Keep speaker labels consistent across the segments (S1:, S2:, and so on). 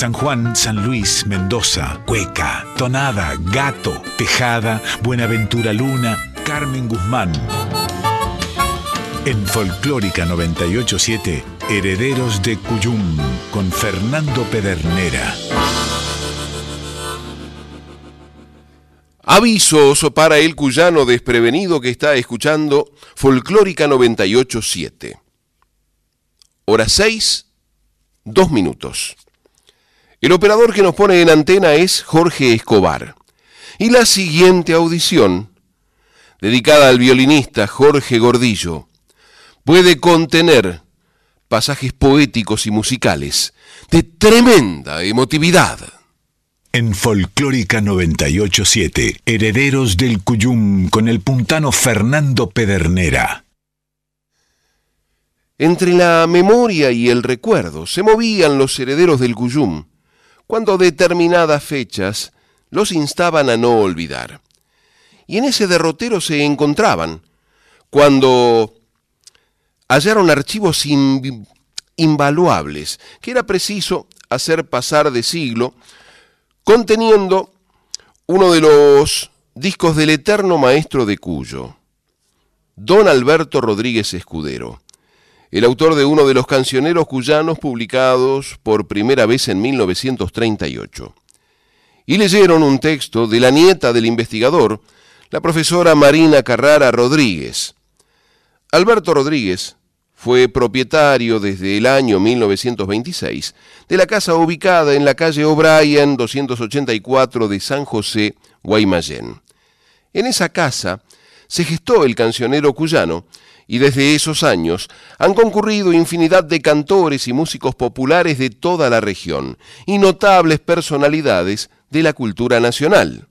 S1: San Juan, San Luis, Mendoza, Cueca, Tonada, Gato, Tejada, Buenaventura Luna, Carmen Guzmán. En Folclórica 987, Herederos de Cuyum, con Fernando Pedernera.
S2: Avisos para el cuyano desprevenido que está escuchando Folclórica 987. Hora 6, 2 minutos. El operador que nos pone en antena es Jorge Escobar. Y la siguiente audición, dedicada al violinista Jorge Gordillo, puede contener pasajes poéticos y musicales de tremenda emotividad.
S1: En Folclórica 987, Herederos del Cuyum con el puntano Fernando Pedernera.
S2: Entre la memoria y el recuerdo se movían los herederos del Cuyum, cuando determinadas fechas los instaban a no olvidar. Y en ese derrotero se encontraban, cuando hallaron archivos invaluables que era preciso hacer pasar de siglo, conteniendo uno de los discos del eterno maestro de Cuyo, don Alberto Rodríguez Escudero, el autor de uno de los cancioneros cuyanos publicados por primera vez en 1938. Y leyeron un texto de la nieta del investigador, la profesora Marina Carrara Rodríguez. Alberto Rodríguez fue propietario desde el año 1926 de la casa ubicada en la calle O'Brien 284 de San José, Guaymallén. En esa casa se gestó el cancionero cuyano y desde esos años han concurrido infinidad de cantores y músicos populares de toda la región y notables personalidades de la cultura nacional.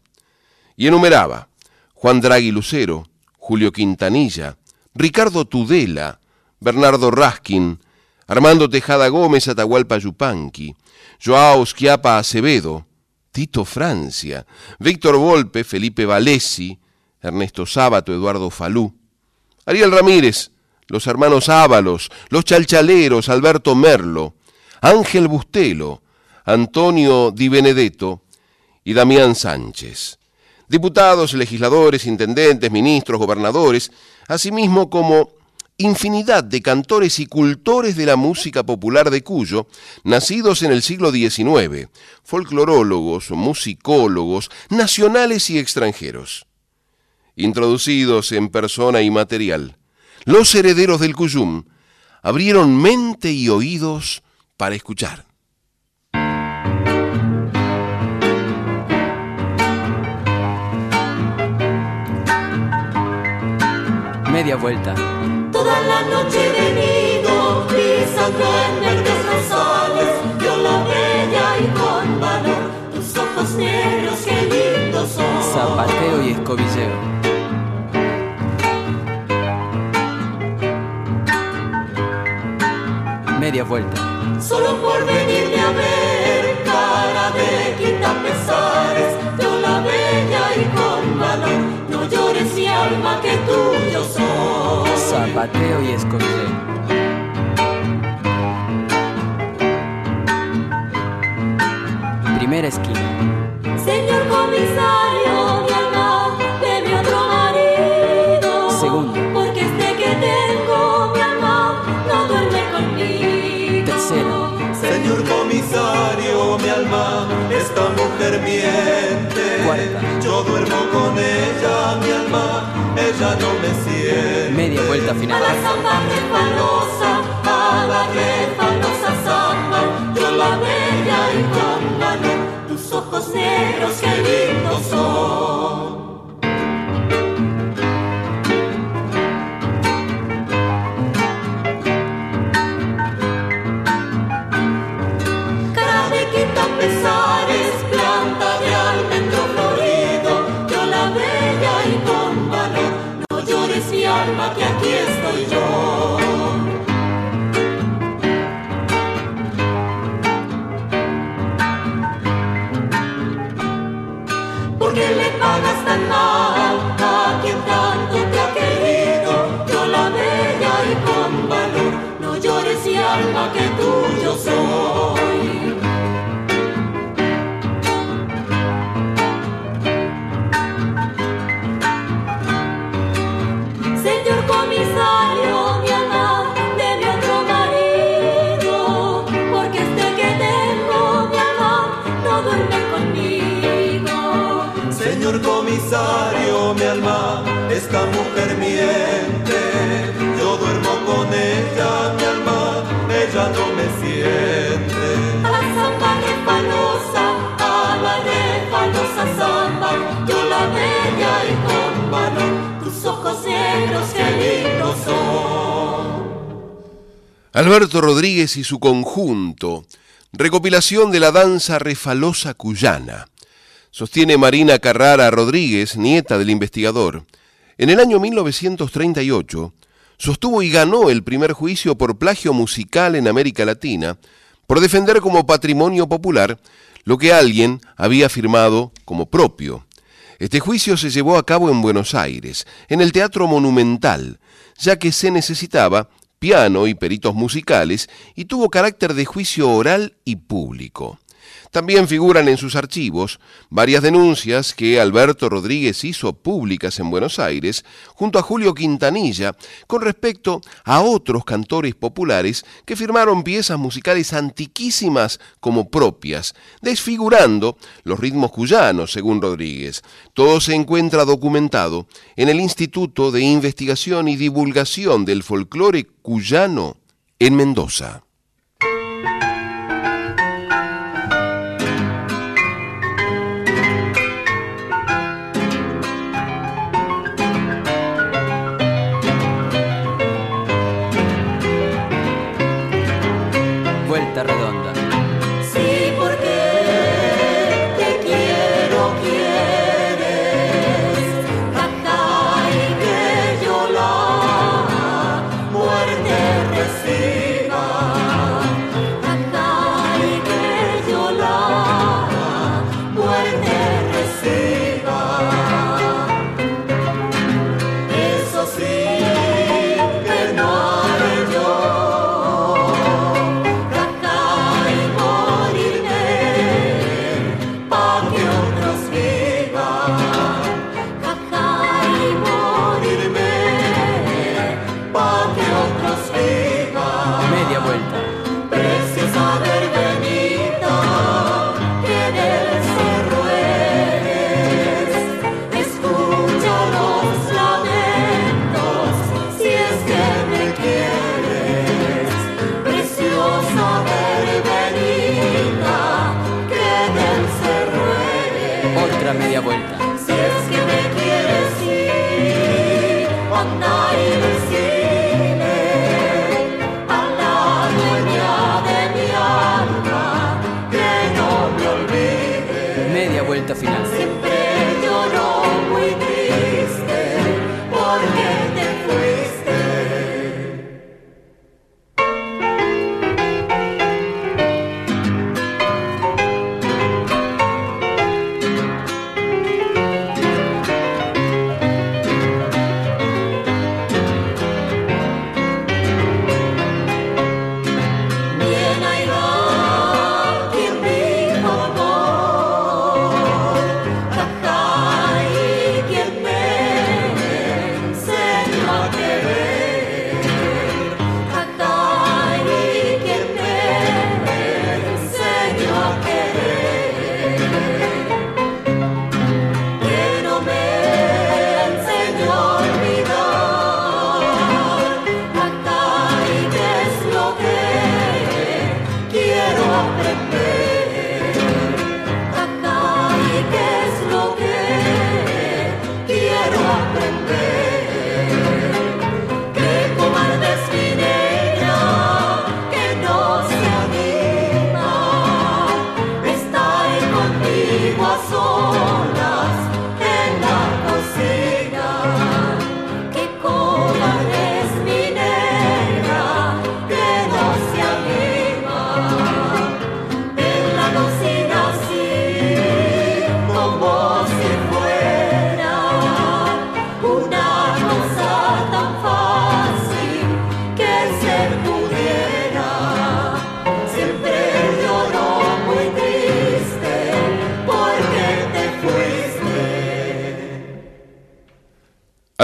S2: Y enumeraba Juan Draghi Lucero, Julio Quintanilla, Ricardo Tudela, Bernardo Raskin, Armando Tejada Gómez Atahualpa Yupanqui, Joao Schiapa Acevedo, Tito Francia, Víctor Volpe, Felipe Valesi, Ernesto Sábato, Eduardo Falú, Ariel Ramírez, los hermanos Ábalos, los Chalchaleros, Alberto Merlo, Ángel Bustelo, Antonio Di Benedetto y Damián Sánchez. Diputados, legisladores, intendentes, ministros, gobernadores, asimismo como infinidad de cantores y cultores de la música popular de Cuyo, nacidos en el siglo XIX, folclorólogos, musicólogos, nacionales y extranjeros. Introducidos en persona y material, los herederos del Cuyum abrieron mente y oídos para escuchar.
S3: Media vuelta
S4: Toda la noche he venido pisando en verdes rosales, yo la bella y con valor, tus ojos negros qué lindos son.
S3: Zapateo y escobilleo. Media vuelta.
S4: Solo por venirme a ver, cara de quita pesares, yo la bella y con valor, no llores mi alma que tuyo soy
S3: zapateo y escondé. Primera esquina.
S4: Señor comisario,
S5: duermo con ella, mi alma, ella no me siente.
S3: Media vuelta
S4: A
S3: final.
S4: la samba resbalosa, a la resbalosa samba, yo la bella y con tus ojos negros qué lindos son.
S5: Esta mujer miente. Yo duermo con ella, mi alma, ella no me siente.
S6: A la samba refalosa, a la refalosa samba, yo la bella y con valor, tus ojos negros qué lindos son.
S4: Alberto Rodríguez y su conjunto, recopilación de la danza refalosa cuyana. Sostiene Marina Carrara Rodríguez, nieta del investigador. En el año 1938 sostuvo y ganó el primer juicio por plagio musical en América Latina por defender como patrimonio popular lo que alguien había firmado como propio. Este juicio se llevó a cabo en Buenos Aires, en el Teatro Monumental, ya que se necesitaba piano y peritos musicales y tuvo carácter de juicio oral y público. También figuran en sus archivos varias denuncias que Alberto Rodríguez hizo públicas en Buenos Aires junto a Julio Quintanilla con respecto a otros cantores populares que firmaron piezas musicales antiquísimas como propias, desfigurando los ritmos cuyanos, según Rodríguez. Todo se encuentra documentado en el Instituto de Investigación y Divulgación del Folclore Cuyano en Mendoza.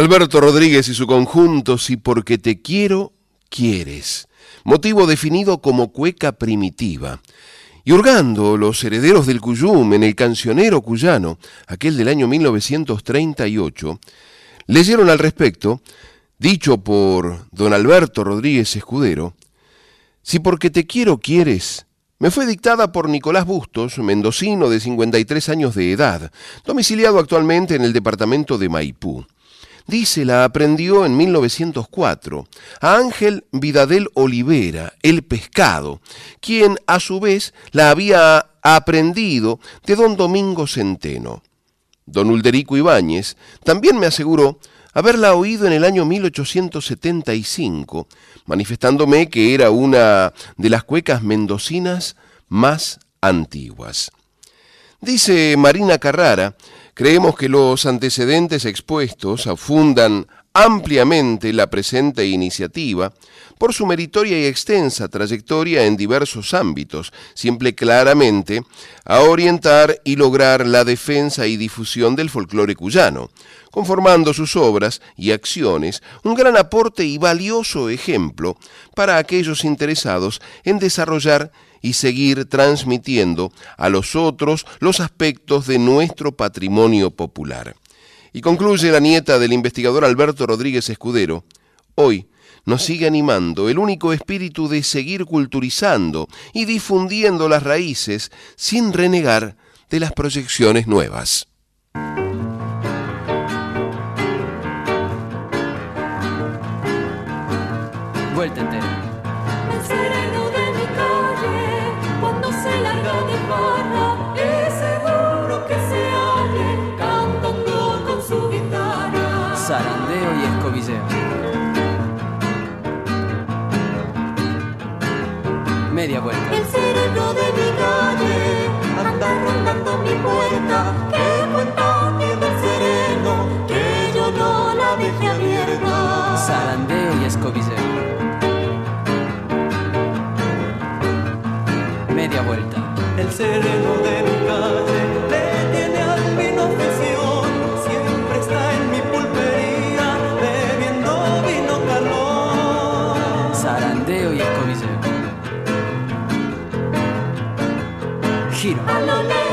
S4: Alberto Rodríguez y su conjunto, si porque te quiero, quieres. Motivo definido como cueca primitiva.
S2: Y hurgando los herederos del Cuyum en el cancionero cuyano, aquel del año 1938, leyeron al respecto, dicho por don Alberto Rodríguez Escudero, si porque te quiero quieres, me fue dictada por Nicolás Bustos, mendocino de 53 años de edad, domiciliado actualmente en el departamento de Maipú. Dice, la aprendió en 1904 a Ángel Vidadel Olivera, el pescado, quien a su vez la había aprendido de don Domingo Centeno. Don Ulderico Ibáñez también me aseguró haberla oído en el año 1875, manifestándome que era una de las cuecas mendocinas más antiguas. Dice Marina Carrara Creemos que los antecedentes expuestos afundan ampliamente la presente iniciativa por su meritoria y extensa trayectoria en diversos ámbitos, siempre claramente a orientar y lograr la defensa y difusión del folclore cuyano, conformando sus obras y acciones un gran aporte y valioso ejemplo para aquellos interesados en desarrollar y seguir transmitiendo a los otros los aspectos de nuestro patrimonio popular. Y concluye la nieta del investigador Alberto Rodríguez Escudero, hoy nos sigue animando el único espíritu de seguir culturizando y difundiendo las raíces sin renegar de las proyecciones nuevas.
S4: Vuelta. Media vuelta.
S3: El sereno de mi calle anda rondando mi puerta. Que cuenta tiene el sereno que yo no la dejé abierta.
S4: Zarandeo y escobilleo. Media vuelta.
S7: El sereno de mi calle
S4: Giro.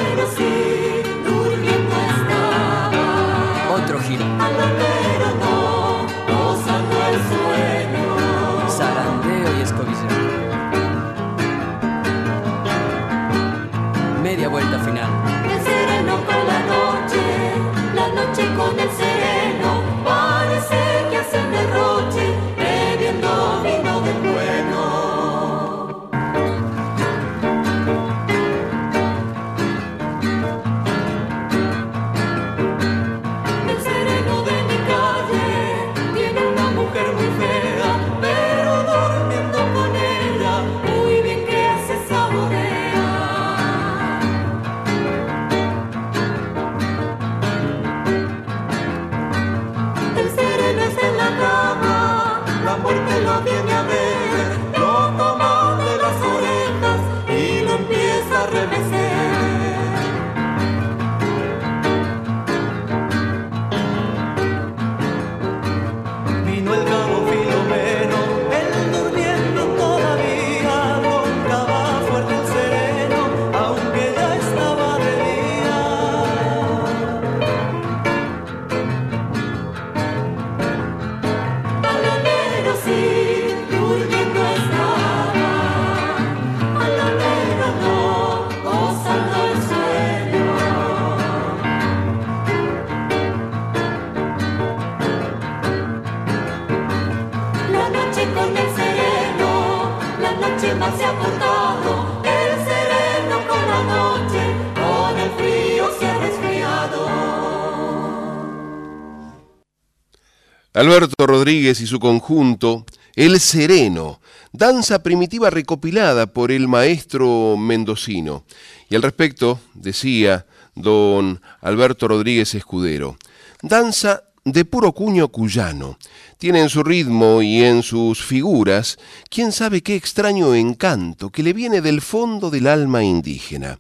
S2: Alberto Rodríguez y su conjunto, El Sereno, danza primitiva recopilada por el maestro mendocino. Y al respecto, decía don Alberto Rodríguez Escudero, danza de puro cuño cuyano. Tiene en su ritmo y en sus figuras, quién sabe qué extraño encanto que le viene del fondo del alma indígena.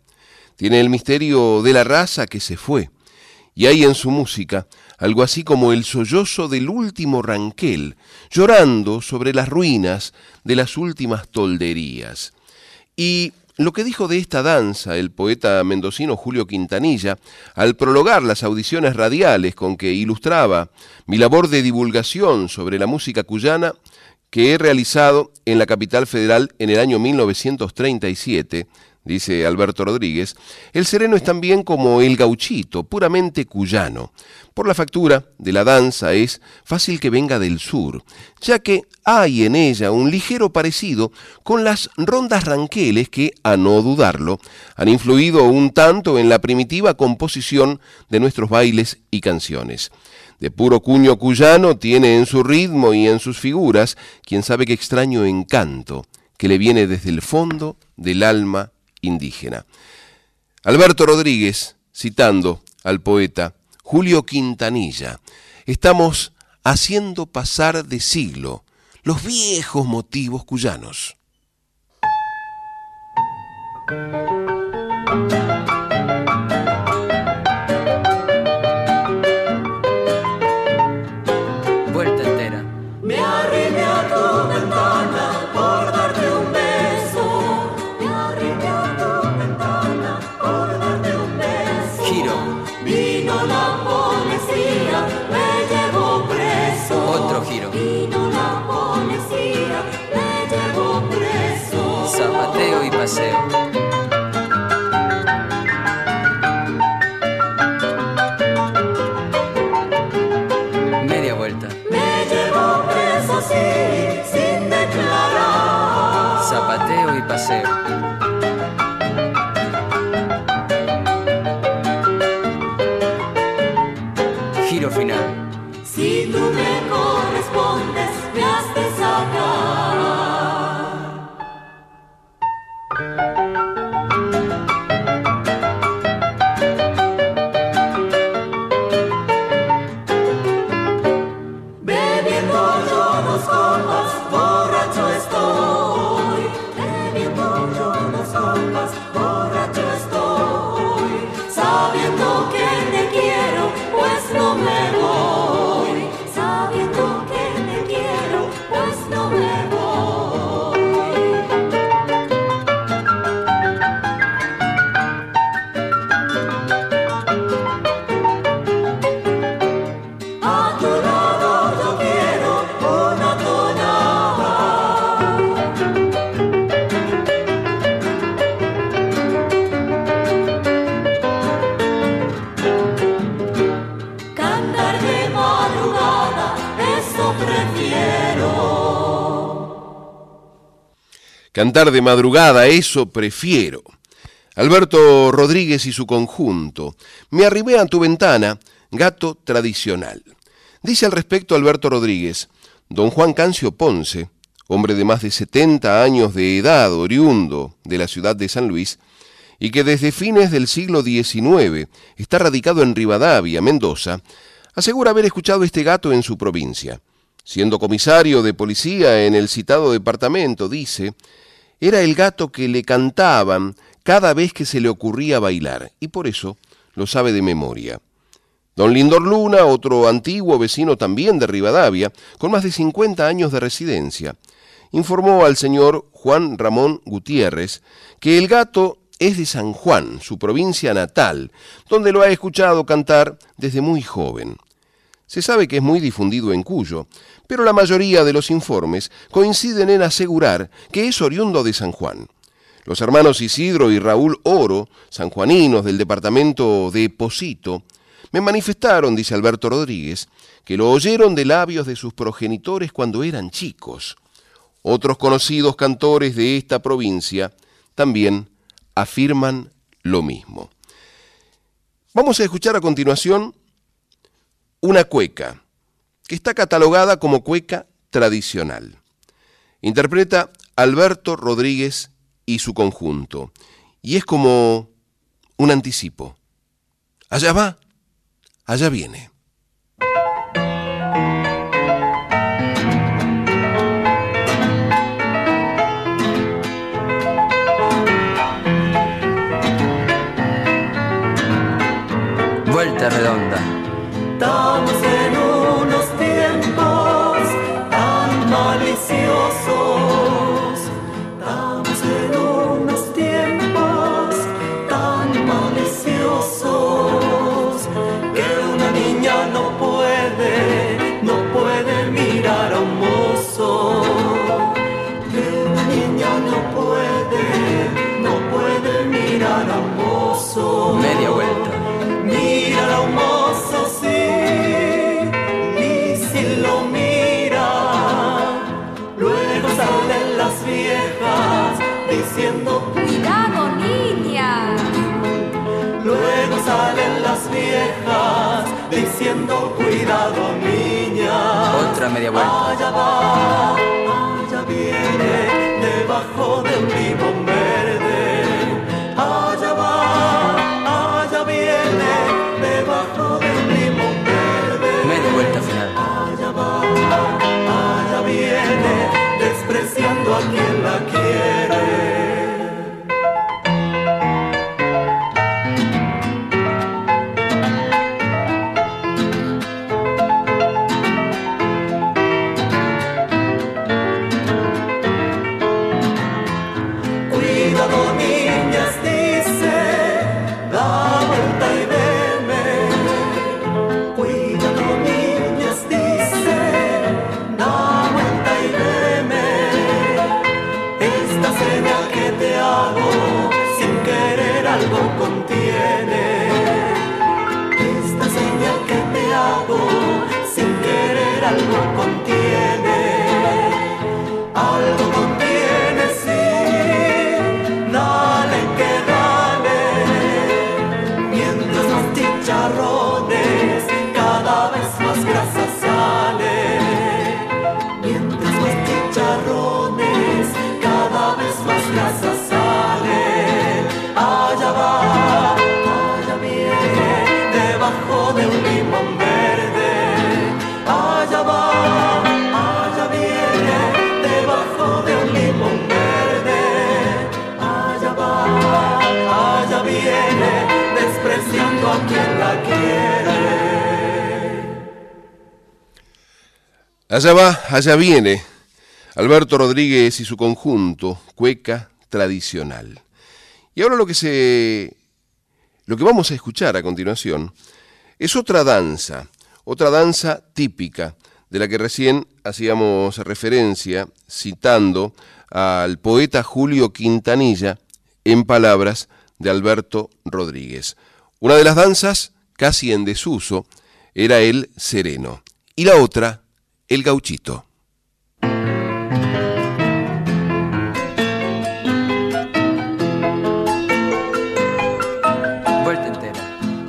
S2: Tiene el misterio de la raza que se fue, y hay en su música algo así como el sollozo del último ranquel, llorando sobre las ruinas de las últimas tolderías. Y lo que dijo de esta danza el poeta mendocino Julio Quintanilla al prologar las audiciones radiales con que ilustraba mi labor de divulgación sobre la música cuyana que he realizado en la capital federal en el año 1937, dice Alberto Rodríguez, el sereno es también como el gauchito, puramente cuyano. Por la factura de la danza es fácil que venga del sur, ya que hay en ella un ligero parecido con las rondas ranqueles que, a no dudarlo, han influido un tanto en la primitiva composición de nuestros bailes y canciones. De puro cuño cuyano tiene en su ritmo y en sus figuras, quien sabe qué extraño encanto que le viene desde el fondo del alma indígena. Alberto Rodríguez, citando al poeta Julio Quintanilla, estamos haciendo pasar de siglo los viejos motivos cuyanos.
S4: Zapateo
S8: Cantar de madrugada, eso prefiero.
S2: Alberto Rodríguez y su conjunto. Me arribé a tu ventana, gato tradicional. Dice al respecto Alberto Rodríguez, don Juan Cancio Ponce, hombre de más de 70 años de edad, oriundo de la ciudad de San Luis, y que desde fines del siglo XIX está radicado en Rivadavia, Mendoza, asegura haber escuchado este gato en su provincia. Siendo comisario de policía en el citado departamento, dice, era el gato que le cantaban cada vez que se le ocurría bailar, y por eso lo sabe de memoria. Don Lindor Luna, otro antiguo vecino también de Rivadavia, con más de 50 años de residencia, informó al señor Juan Ramón Gutiérrez que el gato es de San Juan, su provincia natal, donde lo ha escuchado cantar desde muy joven. Se sabe que es muy difundido en Cuyo, pero la mayoría de los informes coinciden en asegurar que es oriundo de San Juan. Los hermanos Isidro y Raúl Oro, sanjuaninos del departamento de Posito, me manifestaron, dice Alberto Rodríguez, que lo oyeron de labios de sus progenitores cuando eran chicos. Otros conocidos cantores de esta provincia también afirman lo mismo. Vamos a escuchar a continuación una cueca, que está catalogada como cueca tradicional. Interpreta Alberto Rodríguez y su conjunto, y es como un anticipo. Allá va, allá viene.
S4: Vuelta redonda.
S9: Estamos
S5: diciendo
S10: cuidado niña.
S3: Otra media vuelta.
S5: Allá va, allá viene, debajo de un limón verde. Allá va, allá viene, debajo de un limón verde.
S3: Media vuelta final.
S5: Allá va, allá viene, despreciando a quien la quiere. Allá va, allá viene.
S2: Alberto Rodríguez y su conjunto, cueca tradicional. Y ahora lo que se lo que vamos a escuchar a continuación es otra danza, otra danza típica de la que recién hacíamos referencia citando al poeta Julio Quintanilla en palabras de Alberto Rodríguez. Una de las danzas, casi en desuso, era el sereno y la otra, el gauchito.
S3: Vuelta entera.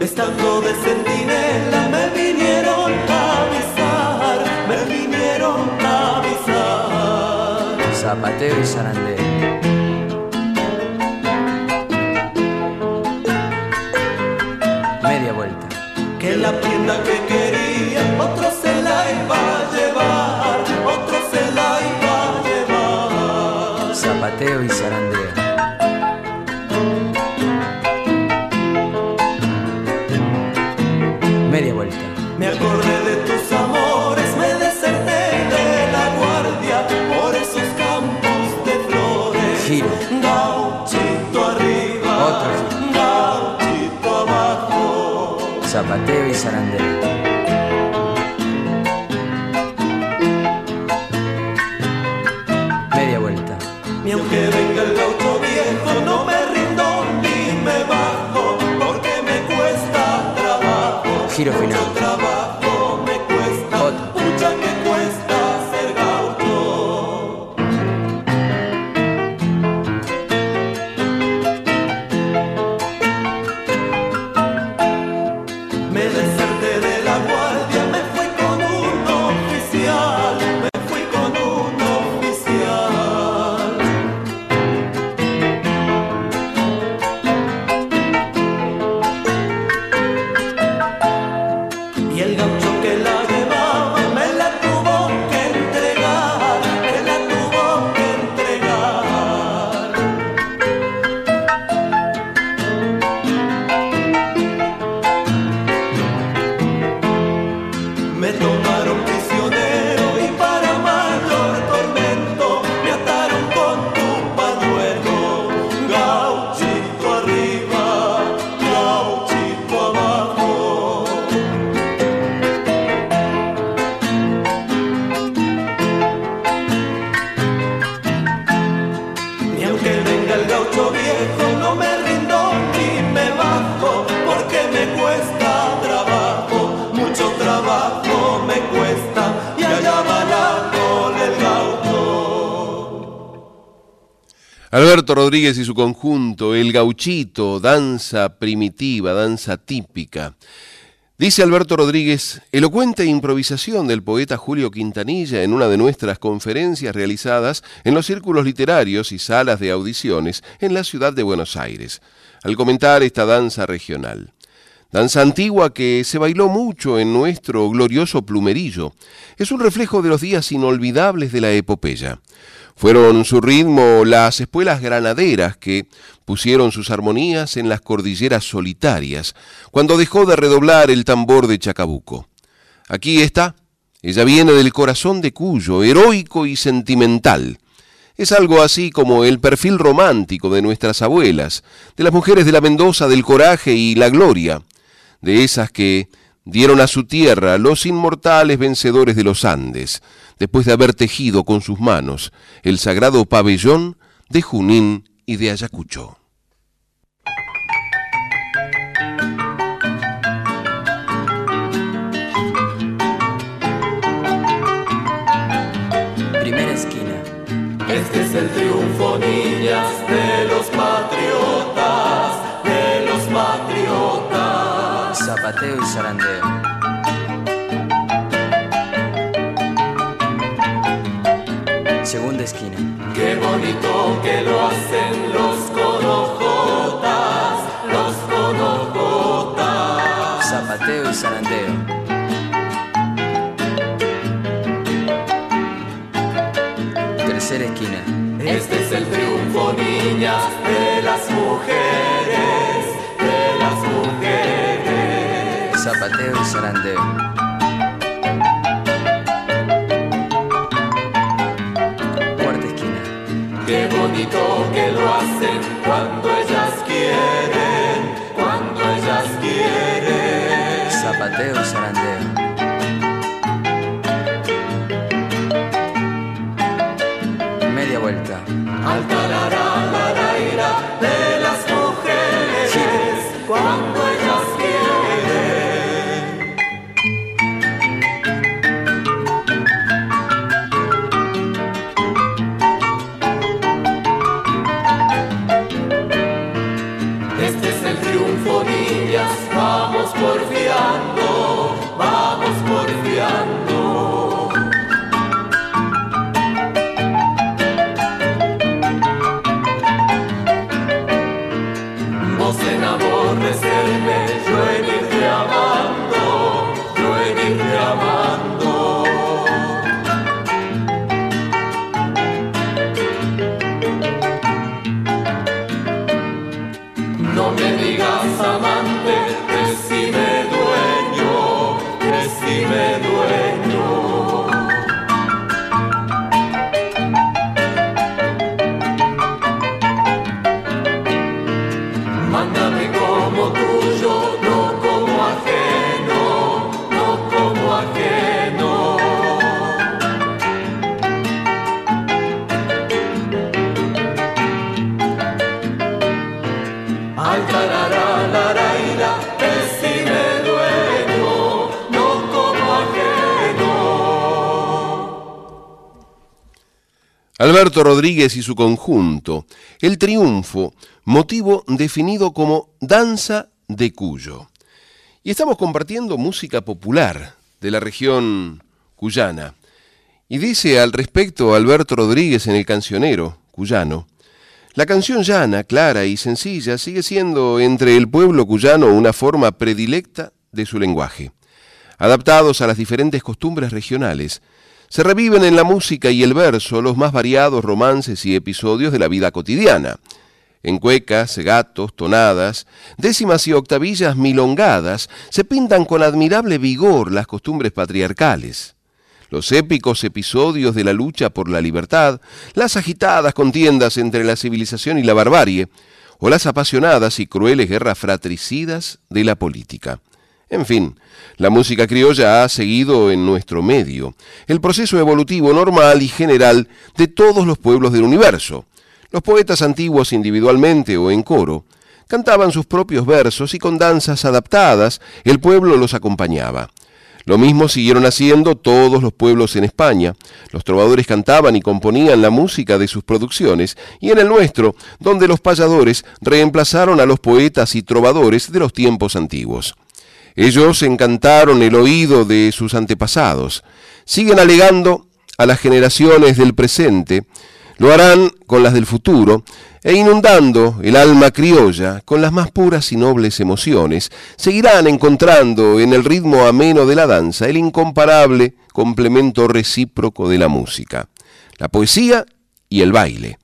S5: Estando de centinela me vinieron a avisar, me vinieron a avisar.
S3: Zapateo y zarandeo.
S5: Abajo.
S3: Zapateo y zarandeo.
S2: Alberto Rodríguez y su conjunto, el gauchito, danza primitiva, danza típica. Dice Alberto Rodríguez, elocuente improvisación del poeta Julio Quintanilla en una de nuestras conferencias realizadas en los círculos literarios y salas de audiciones en la ciudad de Buenos Aires, al comentar esta danza regional. Danza antigua que se bailó mucho en nuestro glorioso plumerillo. Es un reflejo de los días inolvidables de la epopeya. Fueron su ritmo las espuelas granaderas que pusieron sus armonías en las cordilleras solitarias, cuando dejó de redoblar el tambor de Chacabuco. Aquí está, ella viene del corazón de Cuyo, heroico y sentimental. Es algo así como el perfil romántico de nuestras abuelas, de las mujeres de la Mendoza del coraje y la gloria, de esas que dieron a su tierra los inmortales vencedores de los Andes, después de haber tejido con sus manos el sagrado pabellón de Junín y de Ayacucho.
S3: Primera esquina.
S5: Este es el triunfo, niñas,
S3: y zarandeo. Segunda esquina.
S5: Qué bonito que lo hacen los conojotas,
S3: Zapateo y zarandeo. Cuarta esquina.
S5: Qué bonito que lo hacen cuando ellas quieren, cuando ellas quieren.
S3: Zapateo y
S2: Alberto Rodríguez y su conjunto, el triunfo, motivo definido como danza de Cuyo. Y estamos compartiendo música popular de la región cuyana. Y dice al respecto Alberto Rodríguez en el cancionero cuyano, la canción llana, clara y sencilla sigue siendo entre el pueblo cuyano una forma predilecta de su lenguaje. Adaptados a las diferentes costumbres regionales, se reviven en la música y el verso los más variados romances y episodios de la vida cotidiana. En cuecas, gatos, tonadas, décimas y octavillas milongadas se pintan con admirable vigor las costumbres patriarcales. Los épicos episodios de la lucha por la libertad, las agitadas contiendas entre la civilización y la barbarie, o las apasionadas y crueles guerras fratricidas de la política. En fin, la música criolla ha seguido en nuestro medio el proceso evolutivo normal y general de todos los pueblos del universo. Los poetas antiguos individualmente o en coro cantaban sus propios versos y con danzas adaptadas el pueblo los acompañaba. Lo mismo siguieron haciendo todos los pueblos en España. Los trovadores cantaban y componían la música de sus producciones, y en el nuestro, donde los payadores reemplazaron a los poetas y trovadores de los tiempos antiguos. Ellos encantaron el oído de sus antepasados. Siguen alegando a las generaciones del presente, lo harán con las del futuro, e inundando el alma criolla con las más puras y nobles emociones, seguirán encontrando en el ritmo ameno de la danza el incomparable complemento recíproco de la música, la poesía y el baile.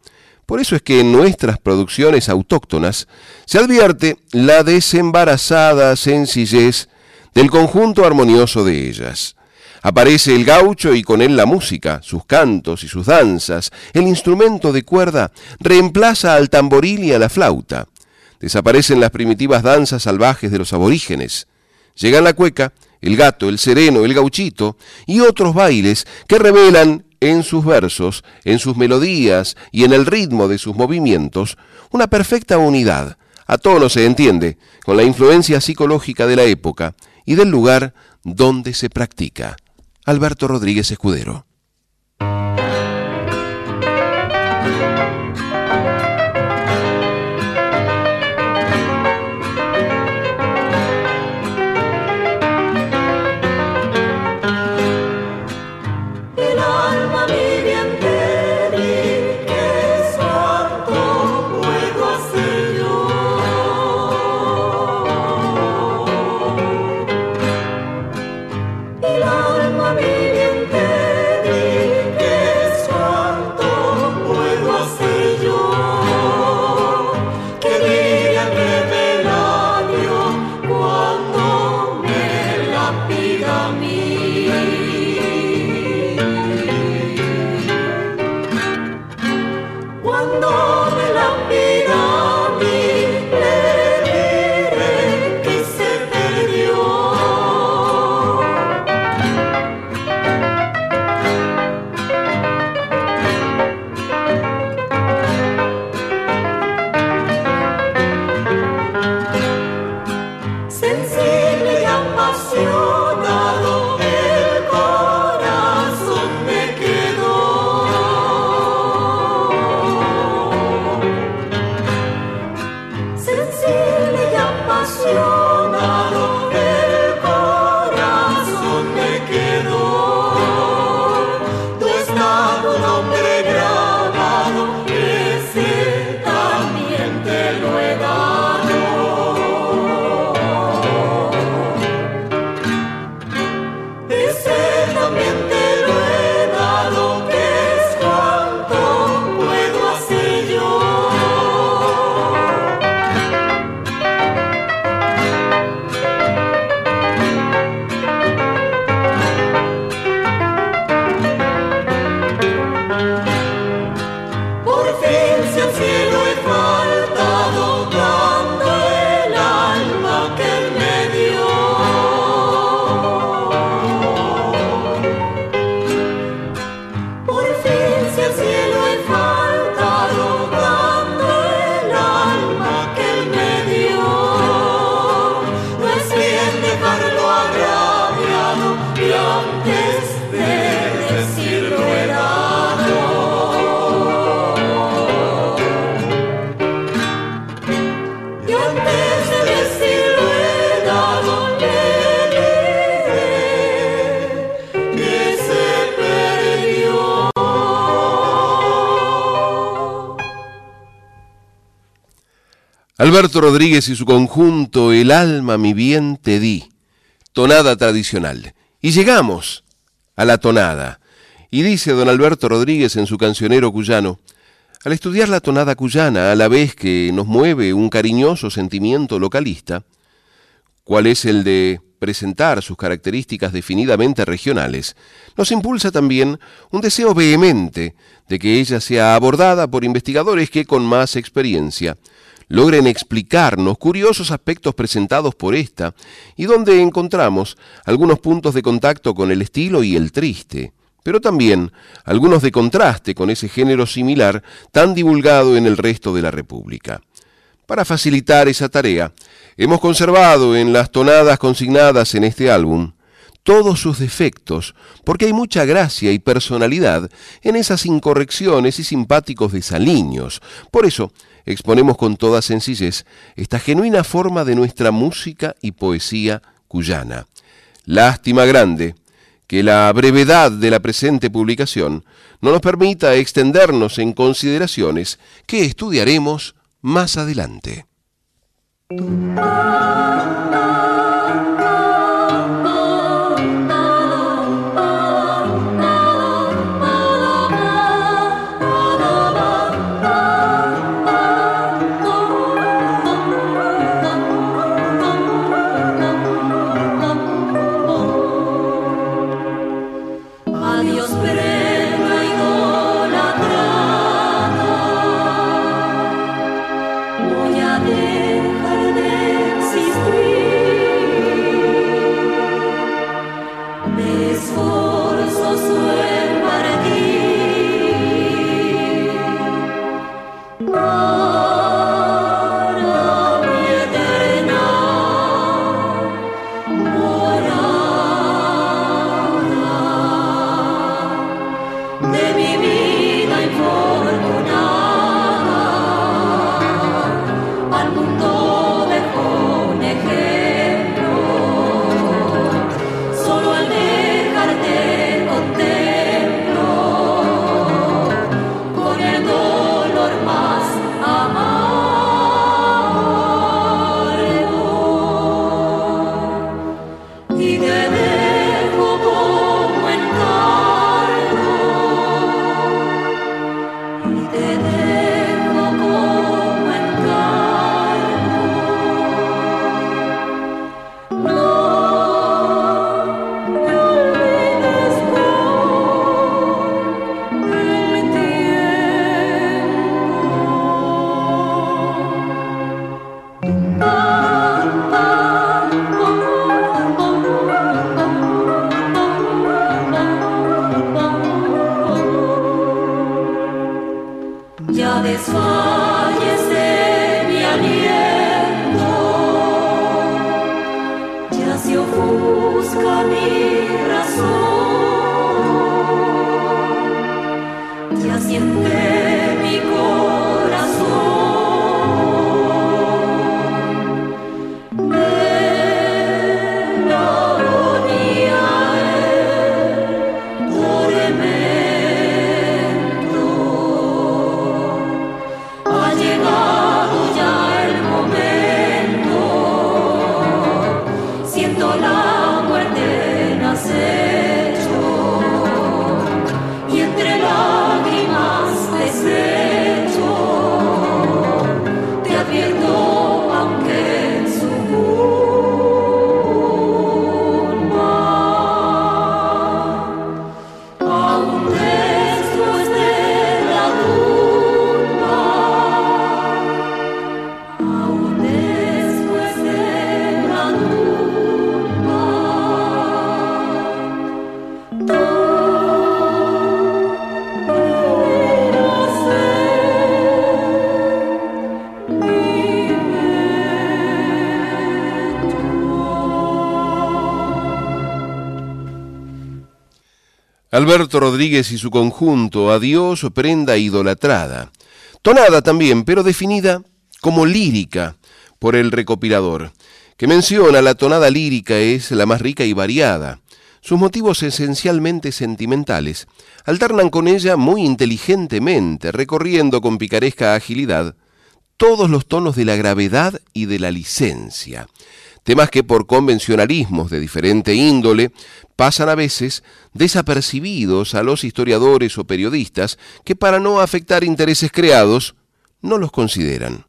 S2: Por eso es que en nuestras producciones autóctonas se advierte la desembarazada sencillez del conjunto armonioso de ellas. Aparece el gaucho y con él la música, sus cantos y sus danzas. El instrumento de cuerda reemplaza al tamboril y a la flauta. Desaparecen las primitivas danzas salvajes de los aborígenes. Llegan la cueca, el gato, el sereno, el gauchito y otros bailes que revelan en sus versos, en sus melodías y en el ritmo de sus movimientos una perfecta unidad, a tono se entiende, con la influencia psicológica de la época y del lugar donde se practica. Alberto Rodríguez Escudero. Alberto Rodríguez y su conjunto El alma mi bien te di, tonada tradicional. Y llegamos a la tonada. Y dice don Alberto Rodríguez en su cancionero cuyano, al estudiar la tonada cuyana, a la vez que nos mueve un cariñoso sentimiento localista, cual es el de presentar sus características definidamente regionales, nos impulsa también un deseo vehemente de que ella sea abordada por investigadores que con más experiencia logren explicarnos curiosos aspectos presentados por esta y donde encontramos algunos puntos de contacto con el estilo y el triste, pero también algunos de contraste con ese género similar tan divulgado en el resto de la República. Para facilitar esa tarea, hemos conservado en las tonadas consignadas en este álbum
S4: todos sus defectos, porque hay mucha gracia y personalidad en esas incorrecciones y simpáticos desaliños. Por eso, exponemos con toda sencillez esta genuina forma de nuestra música y poesía cuyana. Lástima grande que la brevedad de la presente publicación no nos permita extendernos en consideraciones que estudiaremos más adelante. Alberto Rodríguez y su conjunto Adiós, prenda idolatrada. Tonada también, pero definida como lírica por el recopilador, que menciona la tonada lírica es la más rica y variada. Sus motivos esencialmente sentimentales alternan con ella muy inteligentemente, recorriendo con picaresca agilidad todos los tonos de la gravedad y de la licencia. Temas que por convencionalismos de diferente índole pasan a veces desapercibidos a los historiadores o periodistas que para no afectar intereses creados no los consideran.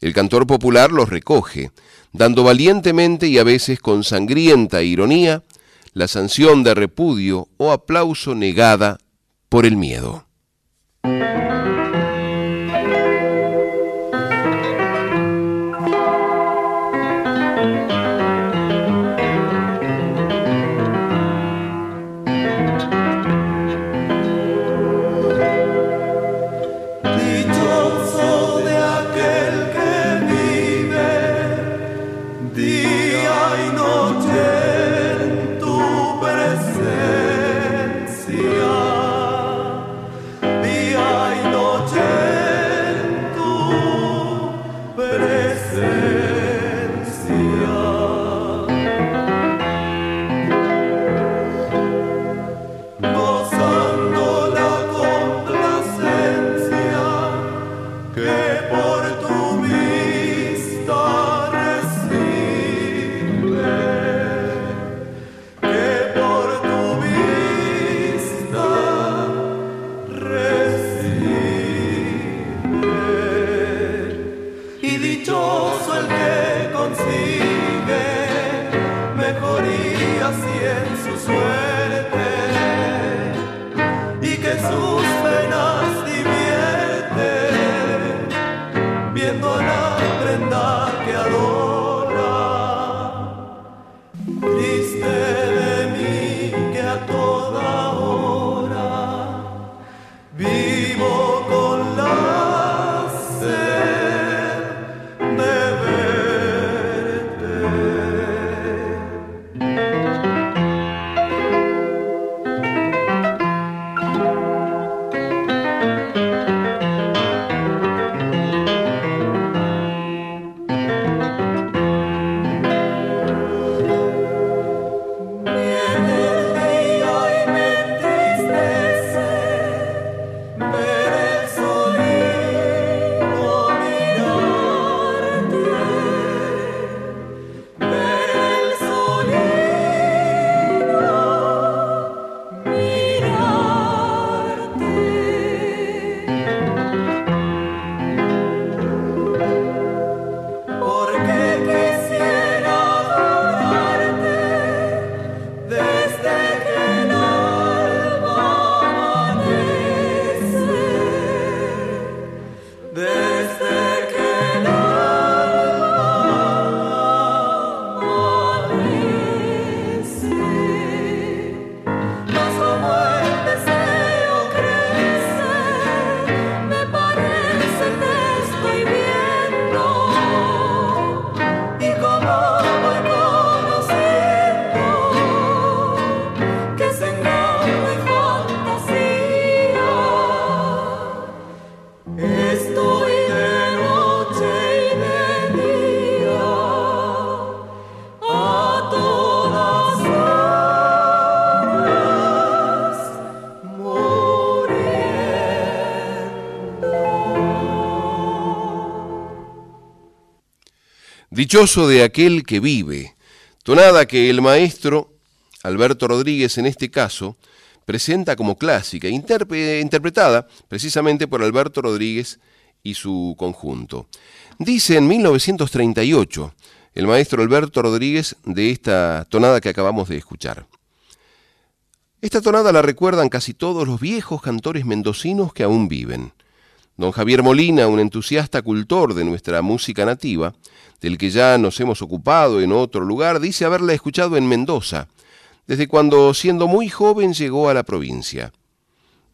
S4: El cantor popular los recoge, dando valientemente y a veces con sangrienta ironía la sanción de repudio o aplauso negada por el miedo.
S11: Dichoso de aquel que vive.
S2: Tonada que el maestro, Alberto Rodríguez en este caso, presenta como clásica, interpretada precisamente por Alberto Rodríguez y su conjunto. Dice en 1938 el maestro Alberto Rodríguez de esta tonada que acabamos de escuchar. Esta tonada la recuerdan casi todos los viejos cantores mendocinos que aún viven. Don Javier Molina, un entusiasta cultor de nuestra música nativa, del que ya nos hemos ocupado en otro lugar, dice haberla escuchado en Mendoza, desde cuando siendo muy joven llegó a la provincia.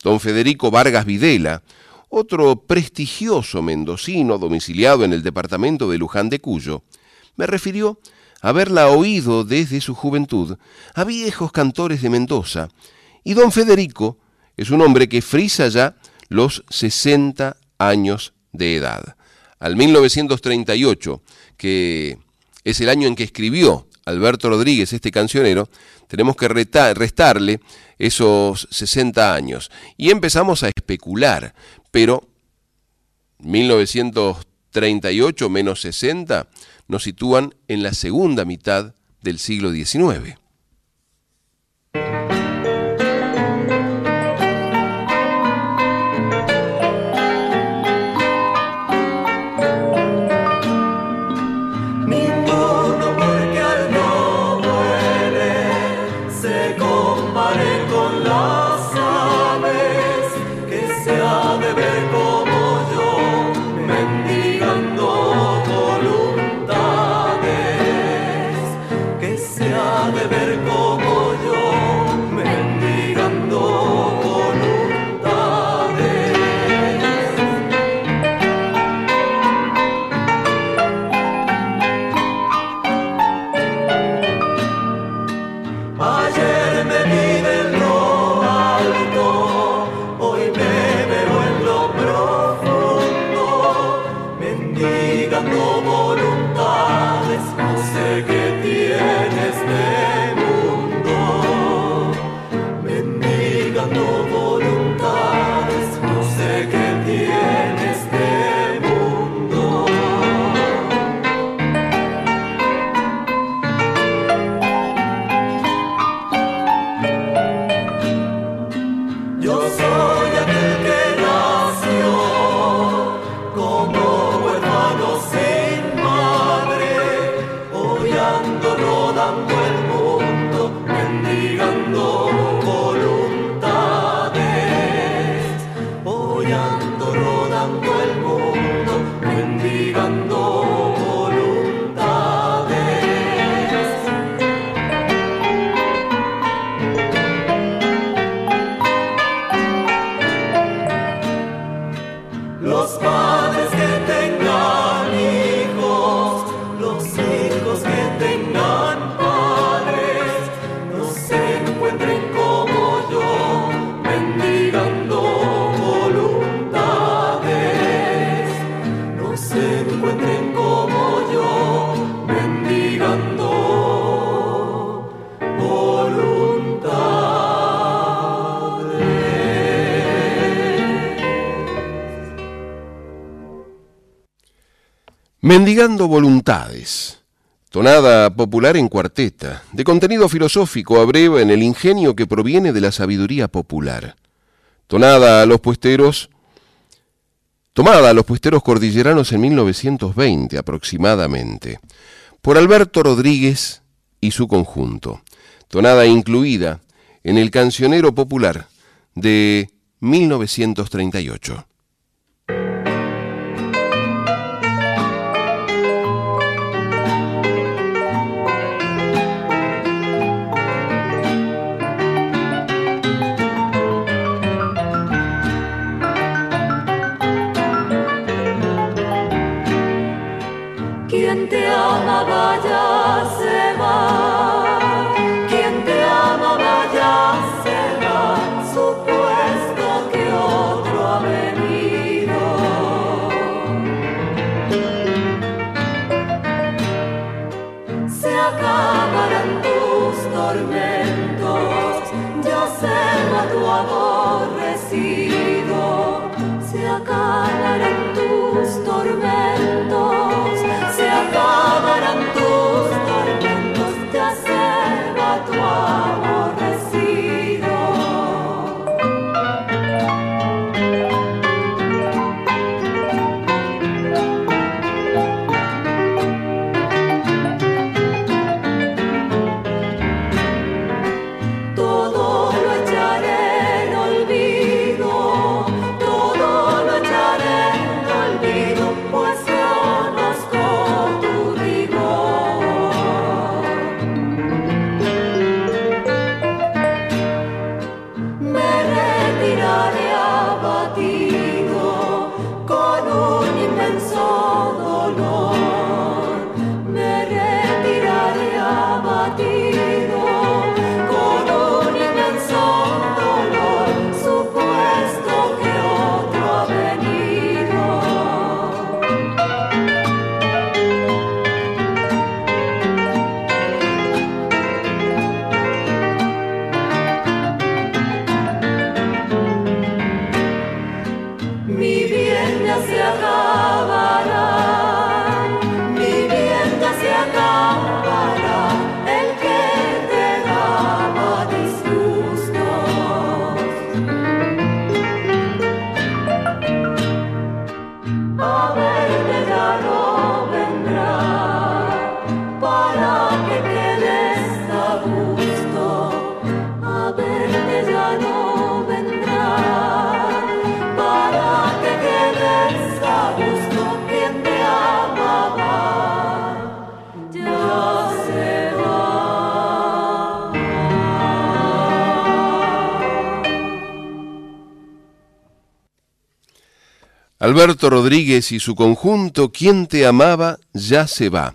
S2: Don Federico Vargas Videla, otro prestigioso mendocino domiciliado en el departamento de Luján de Cuyo, me refirió haberla oído desde su juventud a viejos cantores de Mendoza, y don Federico es un hombre que frisa ya los 60 años de edad. Al 1938, que es el año en que escribió Alberto Rodríguez este cancionero, tenemos que restarle esos 60 años. Y empezamos a especular, pero 1938 menos 60 nos sitúan en la segunda mitad del siglo XIX.
S5: Mendigando voluntades.
S4: Tonada popular en cuarteta, de contenido filosófico a breve en el ingenio que proviene de la sabiduría popular. Tonada a los puesteros, tomada a los puesteros cordilleranos en 1920 aproximadamente, por Alberto Rodríguez y su conjunto. Tonada incluida en el cancionero popular de 1938. Alberto Rodríguez y su conjunto Quien te amaba ya se va.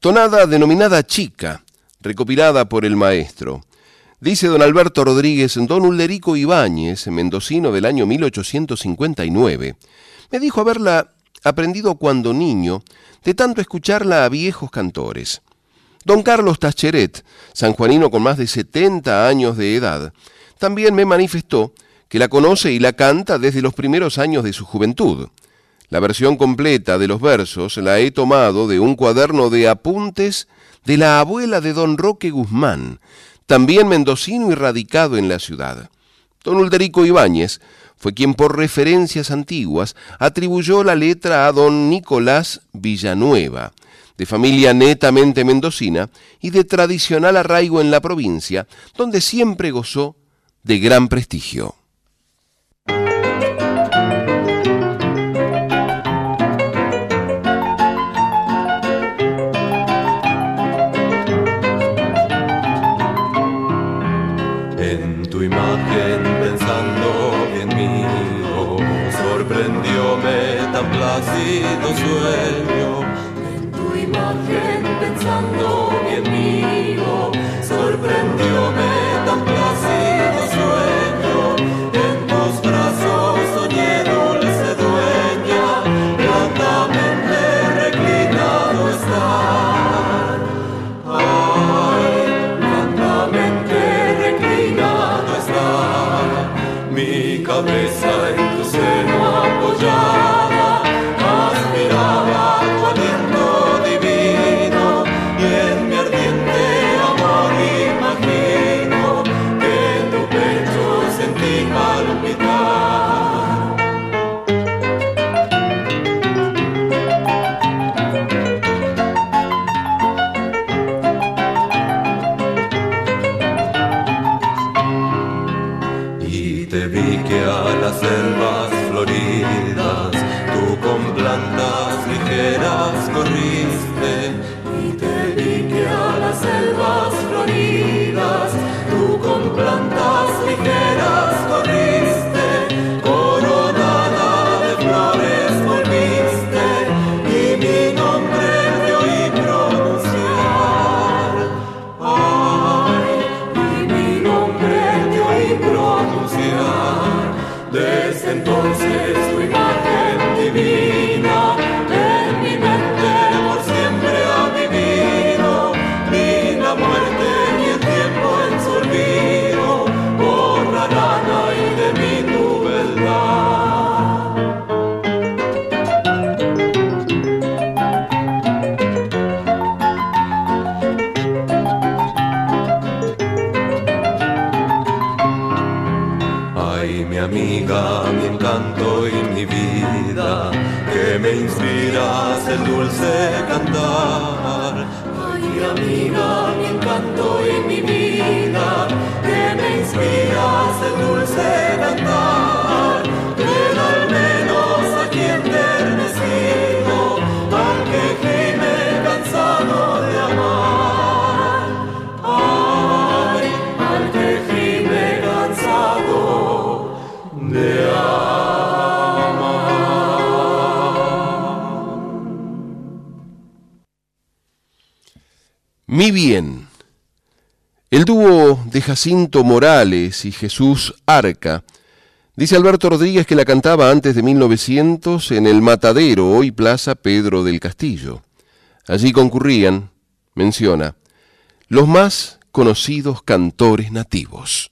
S4: Tonada denominada Chica, recopilada por el maestro. Dice don Alberto Rodríguez, don Ulderico Ibáñez, mendocino del año 1859, me dijo haberla aprendido cuando niño, de tanto escucharla a viejos cantores. Don Carlos Tacheret, sanjuanino con más de 70 años de edad, también me manifestó que la conoce y la canta desde los primeros años de su juventud. La versión completa de los versos la he tomado de un cuaderno de apuntes de la abuela de don Roque Guzmán, también mendocino y radicado en la ciudad. Don Ulderico Ibáñez fue quien por referencias antiguas atribuyó la letra a don Nicolás Villanueva, de familia netamente mendocina y de tradicional arraigo en la provincia, donde siempre gozó de gran prestigio.
S5: Plácido el de
S2: Jacinto Morales y Jesús Arca. Dice Alberto Rodríguez que la cantaba antes de 1900 en el Matadero, hoy Plaza Pedro del Castillo. Allí concurrían, menciona, los más conocidos cantores nativos.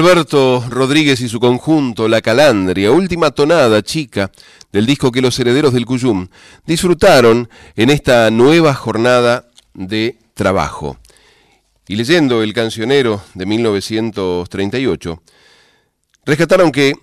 S2: Alberto Rodríguez y su conjunto La Calandria, última tonada chica del disco que los herederos del Cuyum disfrutaron en esta nueva jornada de trabajo. Y leyendo el cancionero de 1938, rescataron que,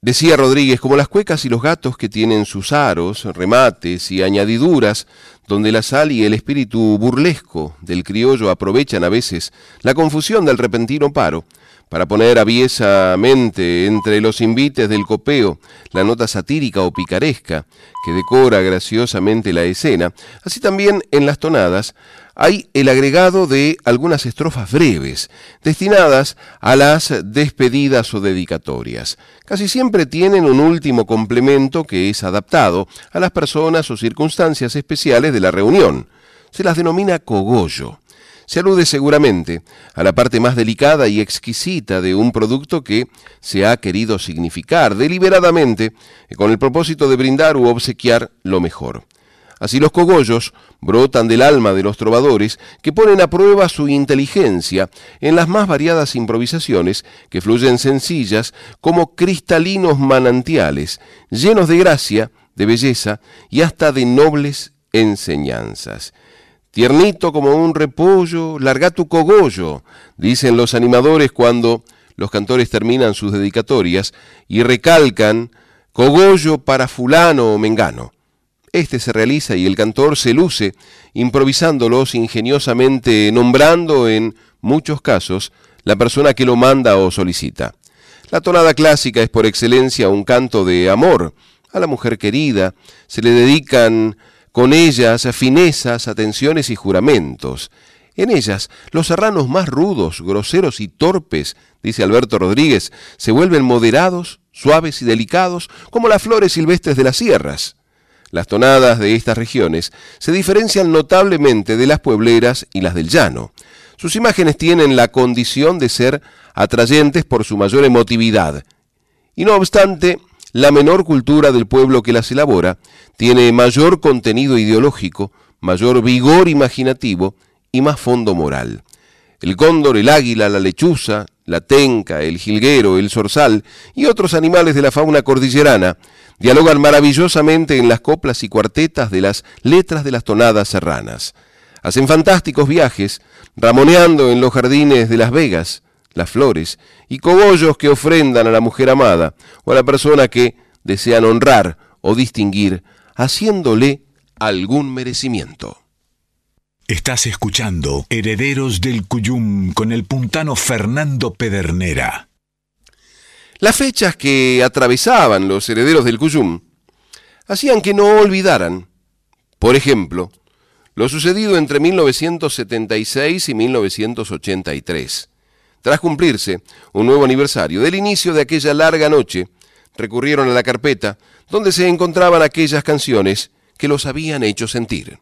S2: decía Rodríguez, como las cuecas y los gatos que tienen sus aros, remates y añadiduras, donde la sal y el espíritu burlesco del criollo aprovechan a veces la confusión del repentino paro, para poner aviesamente entre los invites del copeo la nota satírica o picaresca que decora graciosamente la escena, así también en las tonadas hay el agregado de algunas estrofas breves, destinadas a las despedidas o dedicatorias. Casi siempre tienen un último complemento que es adaptado a las personas o circunstancias especiales de la reunión. Se las denomina cogollo. Se alude seguramente a la parte más delicada y exquisita de un producto que se ha querido significar deliberadamente con el propósito de brindar u obsequiar lo mejor. Así los cogollos brotan del alma de los trovadores que ponen a prueba su inteligencia en las más variadas improvisaciones que fluyen sencillas como cristalinos manantiales, llenos de gracia, de belleza y hasta de nobles enseñanzas. Tiernito como un repollo, larga tu cogollo, dicen los animadores cuando los cantores terminan sus dedicatorias y recalcan cogollo para fulano o mengano. Este se realiza y el cantor se luce, improvisándolos ingeniosamente, nombrando en muchos casos la persona que lo manda o solicita. La tonada clásica es por excelencia un canto de amor a la mujer querida. Se le dedican con ellas finezas, atenciones y juramentos. En ellas, los serranos más rudos, groseros y torpes, dice Alberto Rodríguez, se vuelven moderados, suaves y delicados, como las flores silvestres de las sierras. Las tonadas de estas regiones se diferencian notablemente de las puebleras y las del llano. Sus imágenes tienen la condición de ser atrayentes por su mayor emotividad, y no obstante, la menor cultura del pueblo que las elabora tiene mayor contenido ideológico, mayor vigor imaginativo y más fondo moral. El cóndor, el águila, la lechuza, la tenca, el jilguero, el zorzal y otros animales de la fauna cordillerana dialogan maravillosamente en las coplas y cuartetas de las letras de las tonadas serranas. Hacen fantásticos viajes, ramoneando en los jardines de Las Vegas, las flores y cogollos que ofrendan a la mujer amada o a la persona que desean honrar o distinguir, haciéndole algún merecimiento.
S1: Estás escuchando Herederos del Cuyum con el puntano Fernando Pedernera.
S2: Las fechas que atravesaban los herederos del Cuyum hacían que no olvidaran, por ejemplo, lo sucedido entre 1976 y 1983. Tras cumplirse un nuevo aniversario del inicio de aquella larga noche, recurrieron a la carpeta donde se encontraban aquellas canciones que los habían hecho sentir.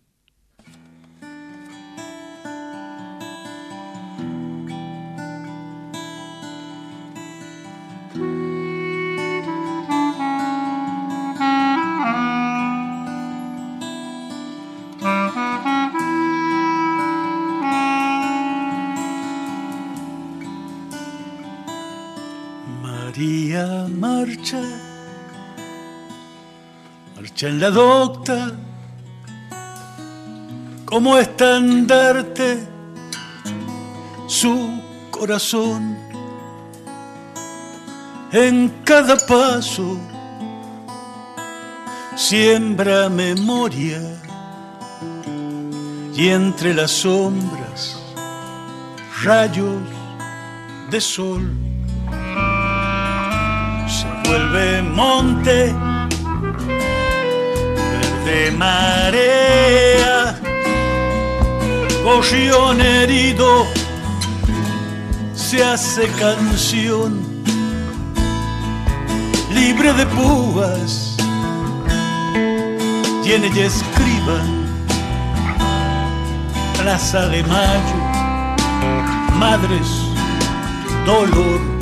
S12: Marcha, marcha en la docta, como estandarte su corazón en cada paso siembra memoria y entre las sombras rayos de sol vuelve monte verde marea gorrión herido se hace canción libre de púas tiene y escriba Plaza de Mayo Madres Dolor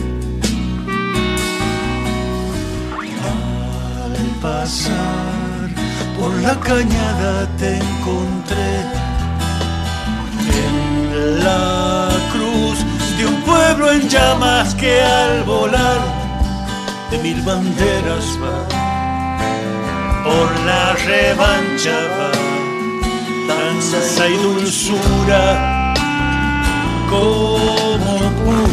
S12: pasar. Por la cañada te encontré. En la cruz de un pueblo en llamas que al volar de mil banderas va. Por la revancha va. Danza y dulzura como puñal.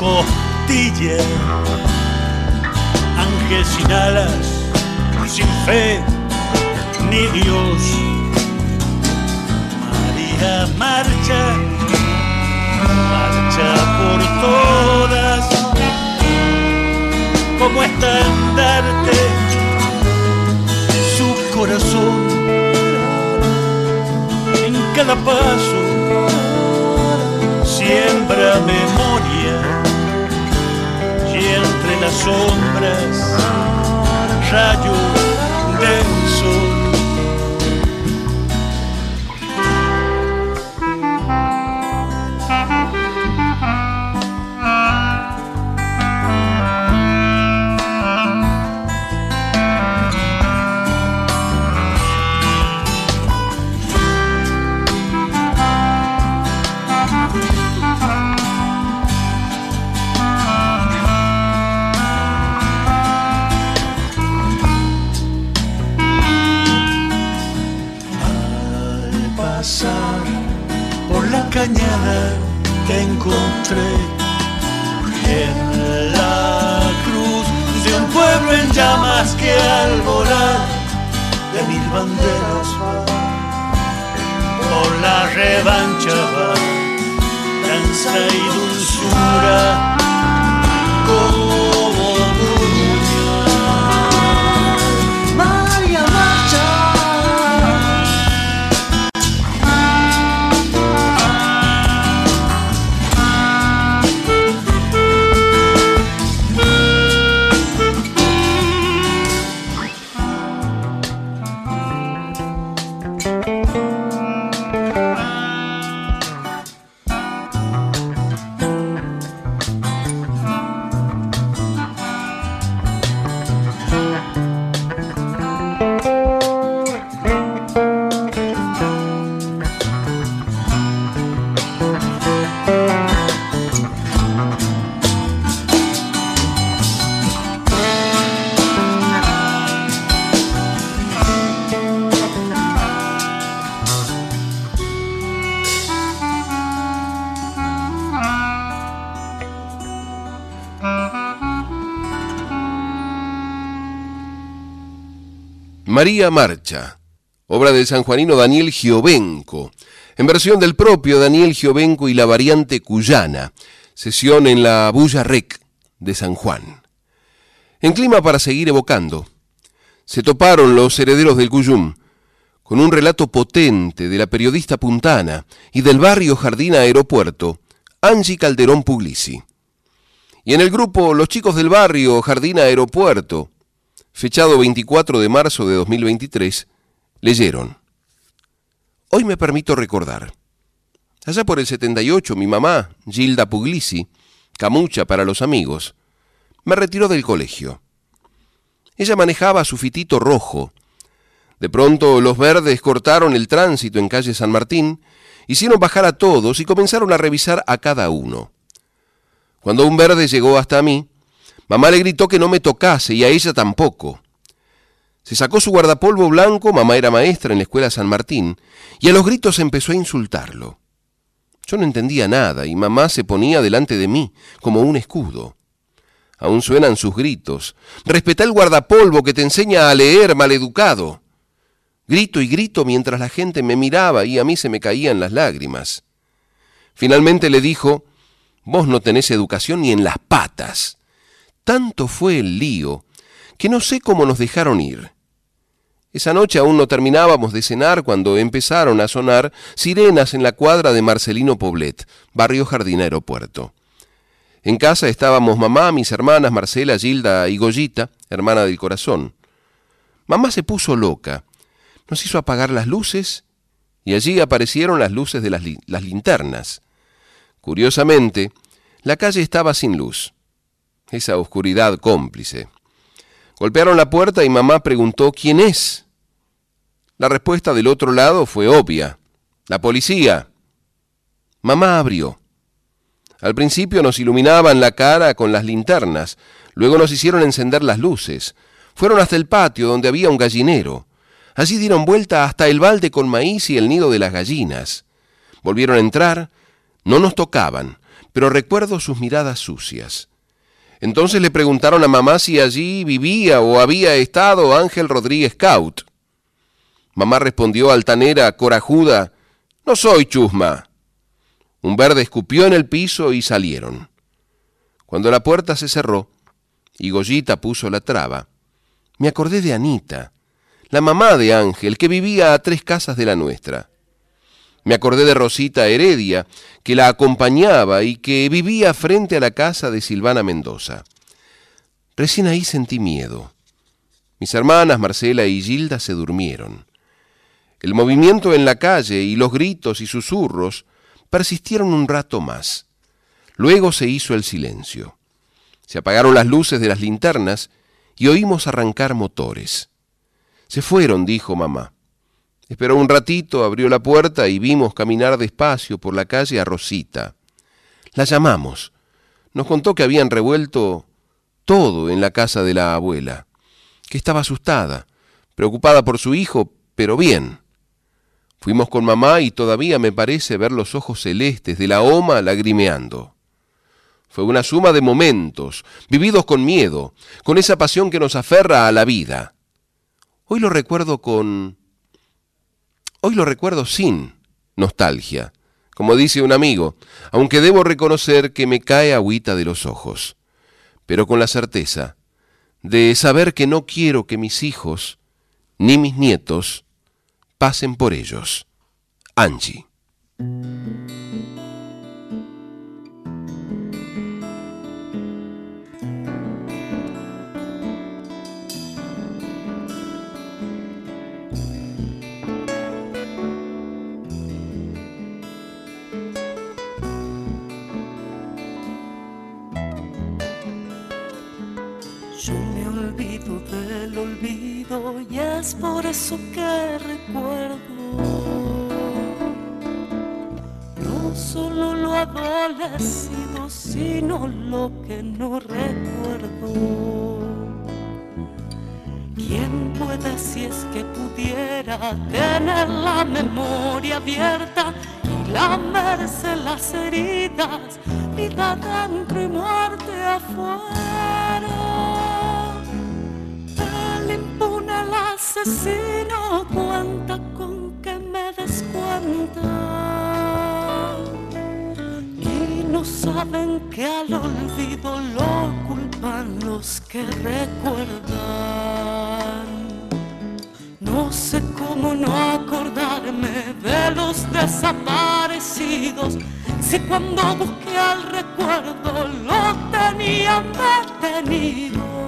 S12: Costilla. Ángel sin alas sin fe ni Dios. María marcha, marcha por todas, como estandarte su corazón. En cada paso siembra memoria las sombras rayos
S7: revancha va. Danza y María Marcha,
S2: obra del sanjuanino Daniel Giovenco, en versión del propio Daniel Giovenco y la variante cuyana, sesión en la Bulla Rec de San Juan. En clima para seguir evocando, se toparon los herederos del Cuyum con un relato potente de la periodista puntana y del barrio Jardín Aeropuerto, Angie Calderón Puglisi. Y en el grupo Los chicos del barrio Jardín Aeropuerto, fechado 24 de marzo de 2023, leyeron. Hoy me permito recordar. Allá por el 78, mi mamá, Gilda Puglisi, camucha para los amigos, me retiró del colegio. Ella manejaba su fitito rojo. De pronto los verdes cortaron el tránsito en calle San Martín, hicieron bajar a todos y comenzaron a revisar a cada uno. Cuando un verde llegó hasta mí, mamá le gritó que no me tocase y a ella tampoco. Se sacó su guardapolvo blanco, mamá era maestra en la escuela San Martín, y a los gritos empezó a insultarlo. Yo no entendía nada y mamá se ponía delante de mí como un escudo. Aún suenan sus gritos. Respeta el guardapolvo que te enseña a leer, maleducado. Grito y grito mientras la gente me miraba y a mí se me caían las lágrimas. Finalmente le dijo, vos no tenés educación ni en las patas. Tanto fue el lío que no sé cómo nos dejaron ir. Esa noche aún no terminábamos de cenar cuando empezaron a sonar sirenas en la cuadra de Marcelino Poblet, barrio Jardín Aeropuerto. En casa estábamos mamá, mis hermanas Marcela, Gilda y Goyita, hermana del corazón. Mamá se puso loca, nos hizo apagar las luces y allí aparecieron las luces de las, las linternas. Curiosamente, la calle estaba sin luz, esa oscuridad cómplice. Golpearon la puerta y mamá preguntó ¿quién es? La respuesta del otro lado fue obvia. La policía. Mamá abrió. Al principio nos iluminaban la cara con las linternas, luego nos hicieron encender las luces. Fueron hasta el patio donde había un gallinero. Allí dieron vuelta hasta el balde con maíz y el nido de las gallinas. Volvieron a entrar, no nos tocaban, pero recuerdo sus miradas sucias. Entonces le preguntaron a mamá si allí vivía o había estado Ángel Rodríguez Caut. Mamá respondió altanera, corajuda, no soy chusma. Un verde escupió en el piso y salieron. Cuando la puerta se cerró y Goyita puso la traba, me acordé de Anita, la mamá de Ángel, que vivía a tres casas de la nuestra. Me acordé de Rosita Heredia, que la acompañaba y que vivía frente a la casa de Silvana Mendoza. Recién ahí sentí miedo. Mis hermanas Marcela y Gilda se durmieron. El movimiento en la calle y los gritos y susurros persistieron un rato más. Luego se hizo el silencio. Se apagaron las luces de las linternas y oímos arrancar motores. Se fueron, dijo mamá. Esperó un ratito, abrió la puerta y vimos caminar despacio por la calle a Rosita. La llamamos. Nos contó que habían revuelto todo en la casa de la abuela, que estaba asustada, preocupada por su hijo, pero bien. Fuimos con mamá y todavía me parece ver los ojos celestes de la oma lagrimeando. Fue una suma de momentos, vividos con miedo, con esa pasión que nos aferra a la vida. Hoy lo recuerdo con... Hoy lo recuerdo sin nostalgia, como dice un amigo, aunque debo reconocer que me cae agüita de los ojos, pero con la certeza de saber que no quiero que mis hijos ni mis nietos pasen por ellos. Angie.
S13: Es por eso que recuerdo no solo lo adolecido, sino lo que no recuerdo. ¿Quién puede si es que pudiera tener la memoria abierta y lamerse las heridas, vida dentro y muerte afuera? Asesino cuenta con que me descuenta. Y no saben que al olvido lo culpan los que recuerdan. No sé cómo no acordarme de los desaparecidos. Si cuando busqué al recuerdo lo tenían detenido.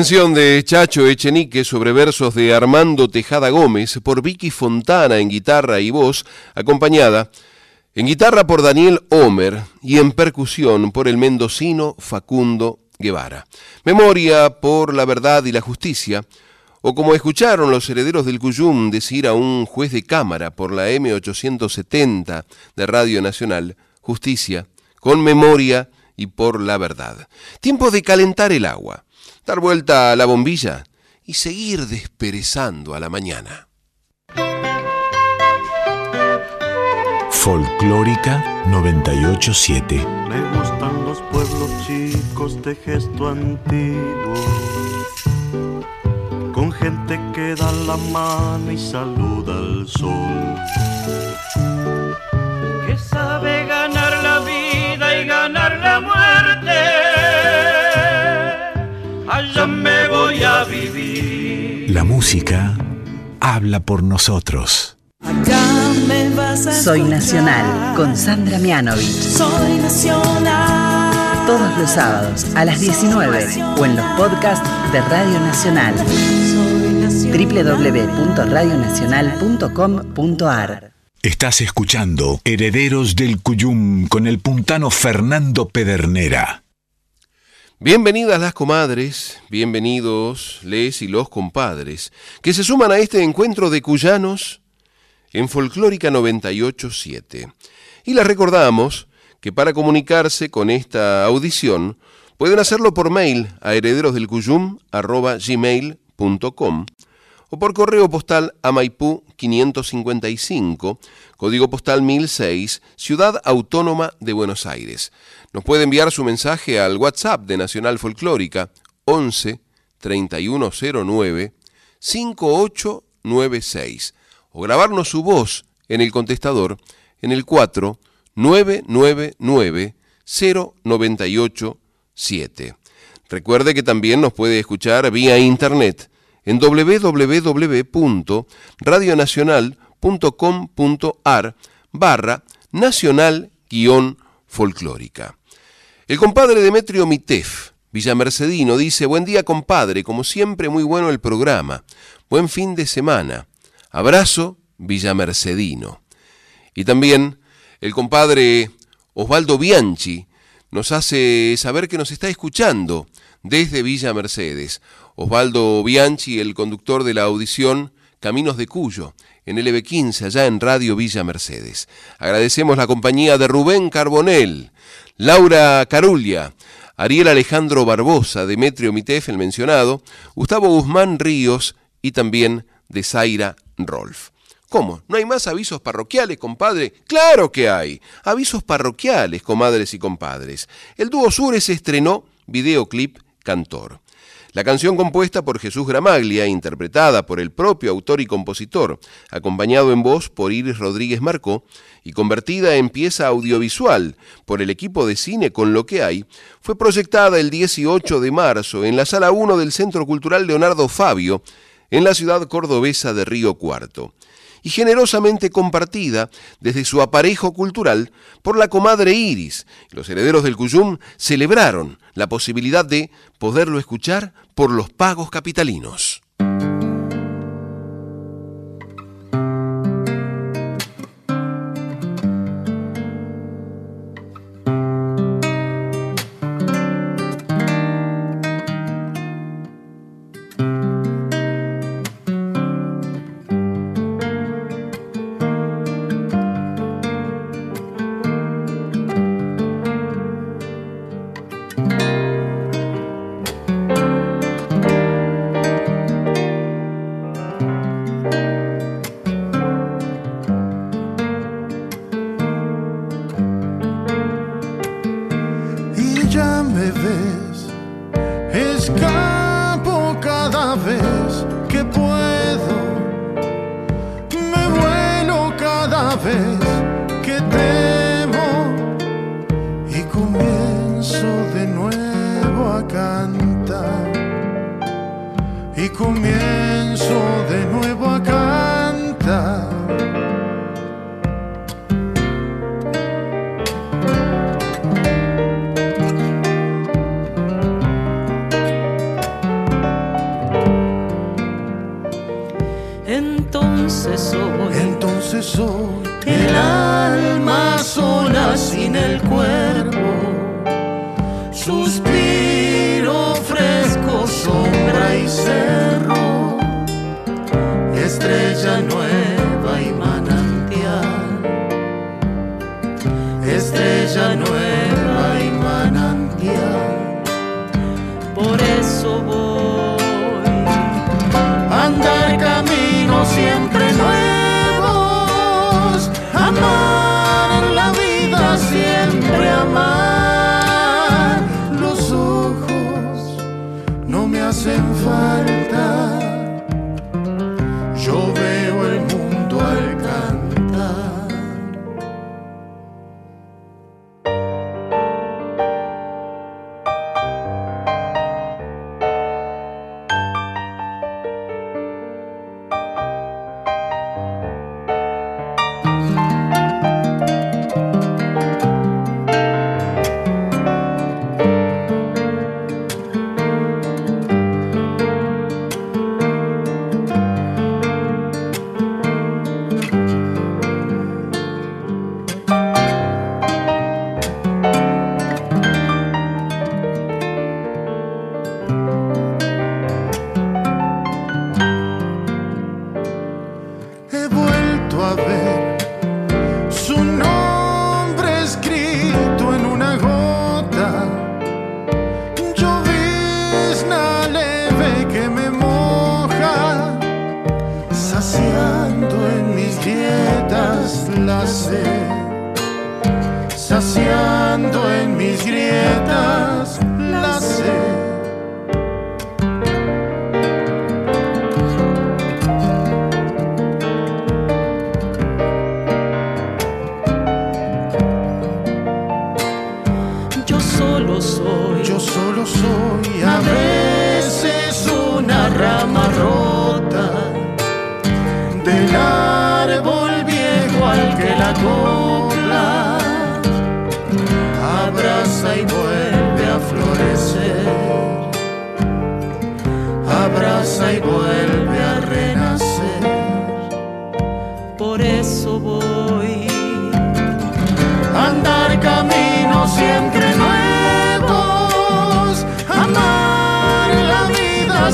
S2: Canción de Chacho Echenique sobre versos de Armando Tejada Gómez por Vicky Fontana en guitarra y voz, acompañada en guitarra por Daniel Homer y en percusión por el mendocino Facundo Guevara. Memoria por la verdad y la justicia, o como escucharon los herederos del Cuyum decir a un juez de cámara por la M870 de Radio Nacional, justicia, con memoria y por la verdad. Tiempo de calentar el agua, dar vuelta a la bombilla y seguir desperezando a la mañana.
S1: Folclórica 987.
S7: Me gustan los pueblos chicos de gesto antiguo, con gente que da la mano y saluda al sol.
S14: que sabe La
S1: música habla por nosotros.
S13: Acá me vas a
S15: Soy. Nacional con Sandra Mianovich.
S13: Soy nacional.
S15: todos los sábados a las 19 o en los podcasts de Radio Nacional. www.radionacional.com.ar
S1: Estás escuchando Herederos del Cuyum con el puntano Fernando Pedernera.
S2: Bienvenidas las comadres, bienvenidos les y los compadres, que se suman a este encuentro de cuyanos en Folclórica 987. Y les recordamos que para comunicarse con esta audición pueden hacerlo por mail a herederosdelcuyum.gmail.com o por correo postal a Maipú 555, código postal 1006, Ciudad Autónoma de Buenos Aires. Nos puede enviar su mensaje al WhatsApp de Nacional Folclórica 11 3109 5896 o grabarnos su voz en el contestador en el 4 999 098 7. Recuerde que también nos puede escuchar vía internet en www.radionacional.com.ar barra nacional-folclórica. El compadre Demetrio Mitef, Villamercedino, dice, buen día compadre, como siempre muy bueno el programa, buen fin de semana, abrazo Villamercedino. Y también el compadre Osvaldo Bianchi nos hace saber que nos está escuchando desde Villa Mercedes. Osvaldo Bianchi, el conductor de la audición Caminos de Cuyo, en LB15, allá en Radio Villa Mercedes. Agradecemos la compañía de Rubén Carbonel, Laura Carulia, Ariel Alejandro Barbosa, Demetrio Mitef, el mencionado, Gustavo Guzmán Ríos y también de Zaira Rolf. ¿Cómo? ¿No hay más avisos parroquiales, compadre? Claro que hay. Avisos parroquiales, comadres y compadres. El dúo Sure se estrenó videoclip Cantor. La canción compuesta por Jesús Gramaglia, interpretada por el propio autor y compositor, acompañado en voz por Iris Rodríguez Marcó y convertida en pieza audiovisual por el equipo de cine Con lo que hay, fue proyectada el 18 de marzo en la sala 1 del Centro Cultural Leonardo Fabio, en la ciudad cordobesa de Río Cuarto y generosamente compartida desde su aparejo cultural por la comadre Iris. Los herederos del Cuyum celebraron la posibilidad de poderlo escuchar por los pagos capitalinos.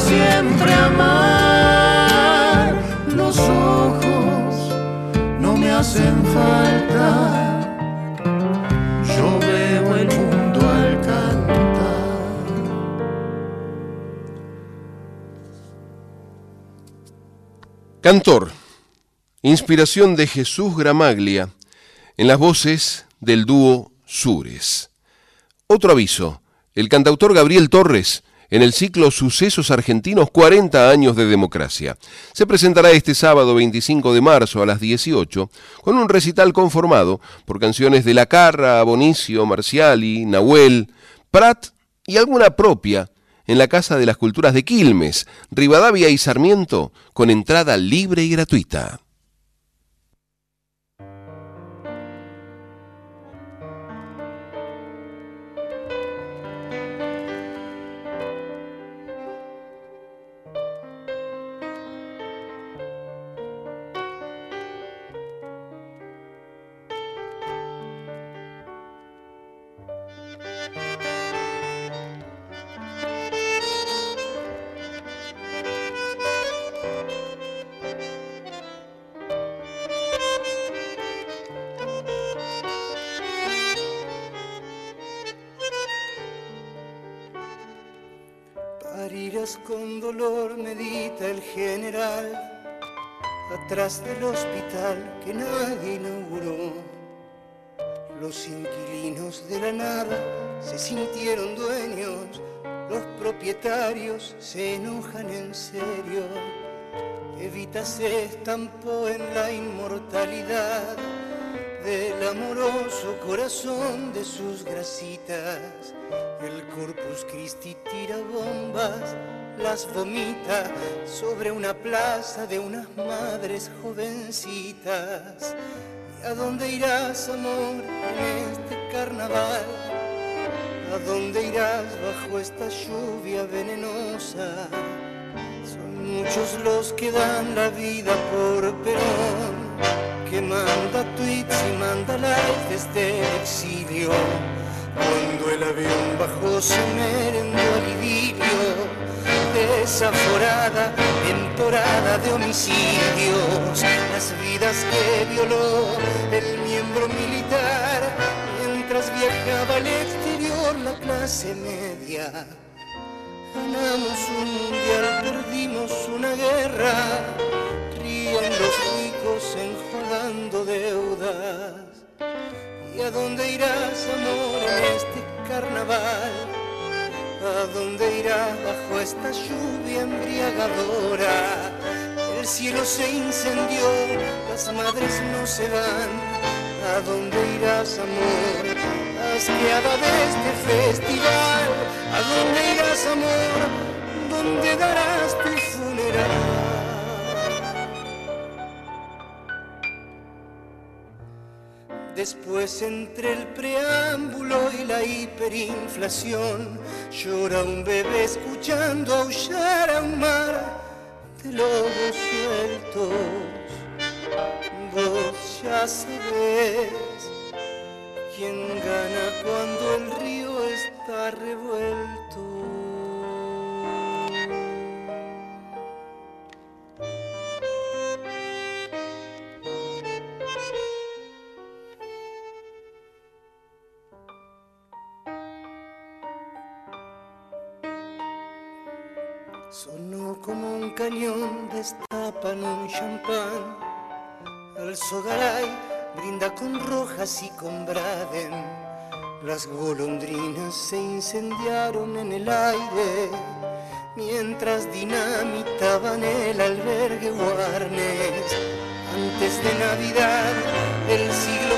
S5: Siempre amar.
S7: Los ojos no me hacen falta, yo veo el mundo al cantar.
S2: Cantor. Inspiración de Jesús Gramaglia en las voces del dúo Sures. Otro aviso. El cantautor Gabriel Torres en el ciclo Sucesos Argentinos 40 años de democracia. Se presentará este sábado 25 de marzo a las 18 con un recital conformado por canciones de La Carra, Bonicio, Marciali, Nahuel, Prat y alguna propia en la Casa de las Culturas de Quilmes, Rivadavia y Sarmiento, con entrada libre y gratuita.
S16: Sus grasitas. El Corpus Christi tira bombas, las vomita sobre una plaza de unas madres jovencitas. ¿Y a dónde irás, amor, en este carnaval? ¿A dónde irás bajo esta lluvia venenosa? Son muchos los que dan la vida por Perón, que manda tweets y manda likes desde el exilio. Cuando el avión bajó se merendó desaforada temporada de homicidios, las vidas que violó el miembro militar mientras viajaba al exterior la clase media. Ganamos un mundial, perdimos una guerra, ríen los ricos enjodando deudas. ¿Y a dónde irás, amor, en este carnaval? ¿A dónde irás bajo esta lluvia embriagadora? El cielo se incendió, las madres no se van. ¿A dónde irás, amor? Asqueada de este festival. ¿A dónde irás, amor? ¿Dónde darás tu funeral? Después entre el preámbulo y la hiperinflación llora un bebé escuchando aullar a un mar de lobos sueltos. Vos ya sabés cañón, destapan un champán. El Sogaray brinda con rojas y con Braden. Las golondrinas se incendiaron en el aire mientras dinamitaban el albergue Warnes. Antes de Navidad, el siglo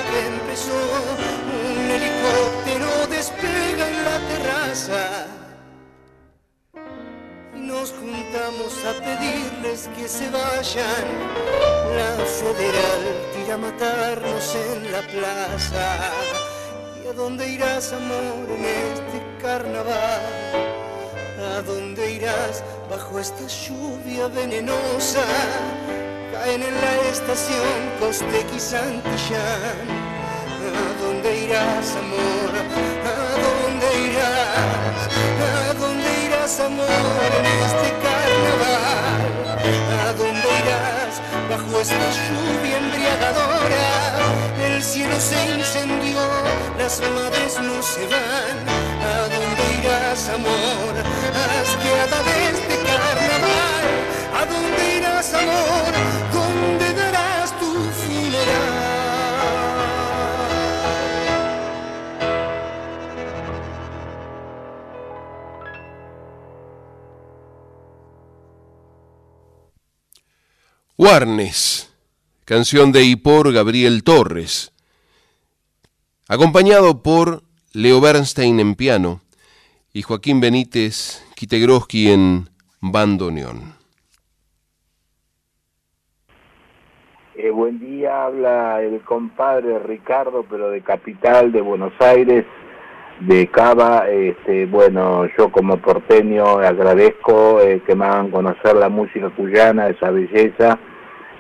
S16: juntamos a pedirles que se vayan. La federal tira a matarnos en la plaza. ¿Y a dónde irás, amor, en este carnaval? ¿A dónde irás bajo esta lluvia venenosa? Caen en la estación Costec y Santillán. ¿A dónde irás, amor? ¿A dónde irás? ¿A dónde irás, amor, en este bajo esta lluvia embriagadora? El cielo se incendió, las madres no se van. ¿A dónde irás, amor? Asqueada de este carnaval. ¿A dónde irás, amor?
S2: Warnes, canción de y por Gabriel Torres, acompañado por Leo Bernstein en piano y Joaquín Benítez Kitegroski en bandoneón.
S17: Eh, buen día, habla el compadre Ricardo, pero de Capital, de Buenos Aires, de Cava. Este, bueno, yo como porteño agradezco eh, que me hagan conocer la música cuyana, esa belleza,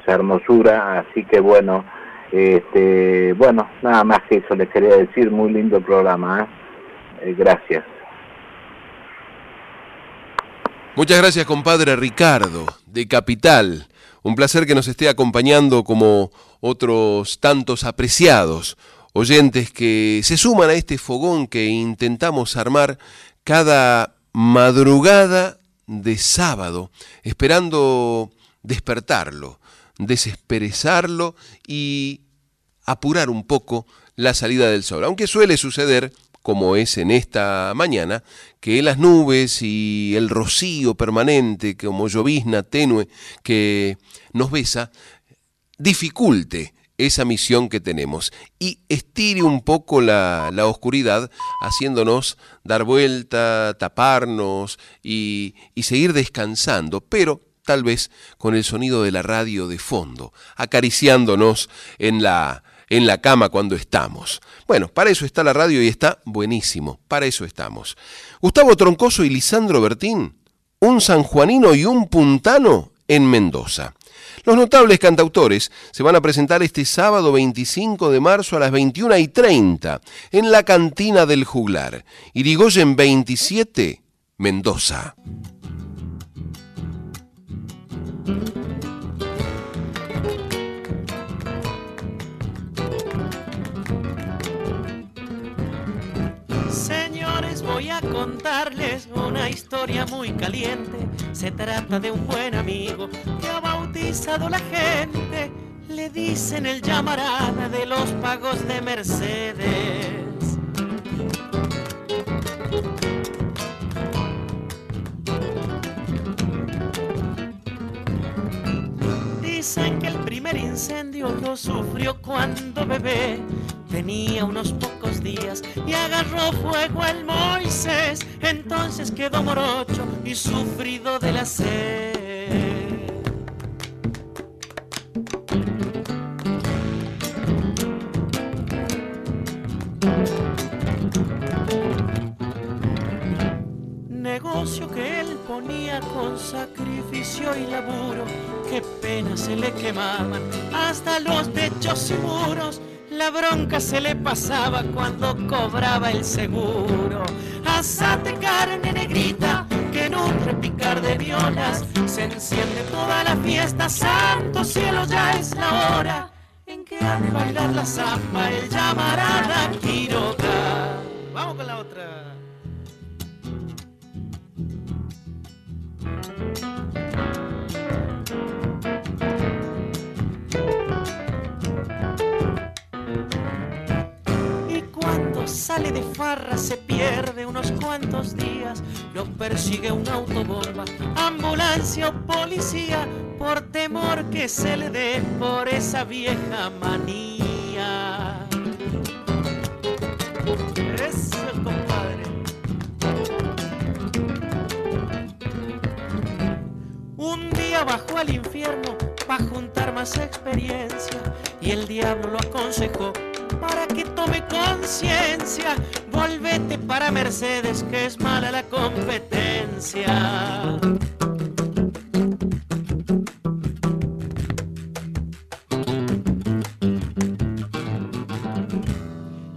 S17: esa hermosura. Así que bueno, este, bueno, nada más que eso les quería decir. Muy lindo programa, ¿eh? Eh, gracias.
S2: Muchas gracias, compadre Ricardo, de Capital. Un placer que nos esté acompañando como otros tantos apreciados oyentes que se suman a este fogón que intentamos armar cada madrugada de sábado, esperando despertarlo, desesperezarlo y apurar un poco la salida del sol. Aunque suele suceder, como es en esta mañana, que las nubes y el rocío permanente, como llovizna tenue que nos besa, dificulte esa misión que tenemos y estire un poco la, la, oscuridad haciéndonos dar vuelta, taparnos y, y seguir descansando, pero tal vez con el sonido de la radio de fondo, acariciándonos en la, en la cama cuando estamos. Bueno, para eso está la radio y está buenísimo, para eso estamos. Gustavo Troncoso y Lisandro Bertín, un sanjuanino y un puntano en Mendoza. Los notables cantautores se van a presentar este sábado 25 de marzo a las 21 y 30 en la cantina del Juglar. Irigoyen 27, Mendoza.
S13: A contarles una historia muy caliente. Se trata de un buen amigo que ha bautizado la gente. Le dicen el llamarada de los pagos de Mercedes. Dicen que el primer incendio lo sufrió cuando bebé tenía unos pocos días y agarró fuego al Moisés. Entonces quedó morocho y sufrido de la sed. Negocio que él ponía con sacrificio y laburo, qué pena se le quemaban hasta los techos y muros. La bronca se le pasaba cuando cobraba el seguro. Asate carne negrita, que en un repicar de violas se enciende toda la fiesta. Santo cielo, ya es la hora en que ha de bailar la zamba el llamarada Quiroga. Vamos con la otra. Cuando sale de farra se pierde unos cuantos días, lo persigue una autobomba, ambulancia o policía, por temor que se le dé por esa vieja manía. Día bajó al infierno para juntar más experiencia y el diablo lo aconsejó para que tome conciencia. Volvete para Mercedes que es mala la competencia.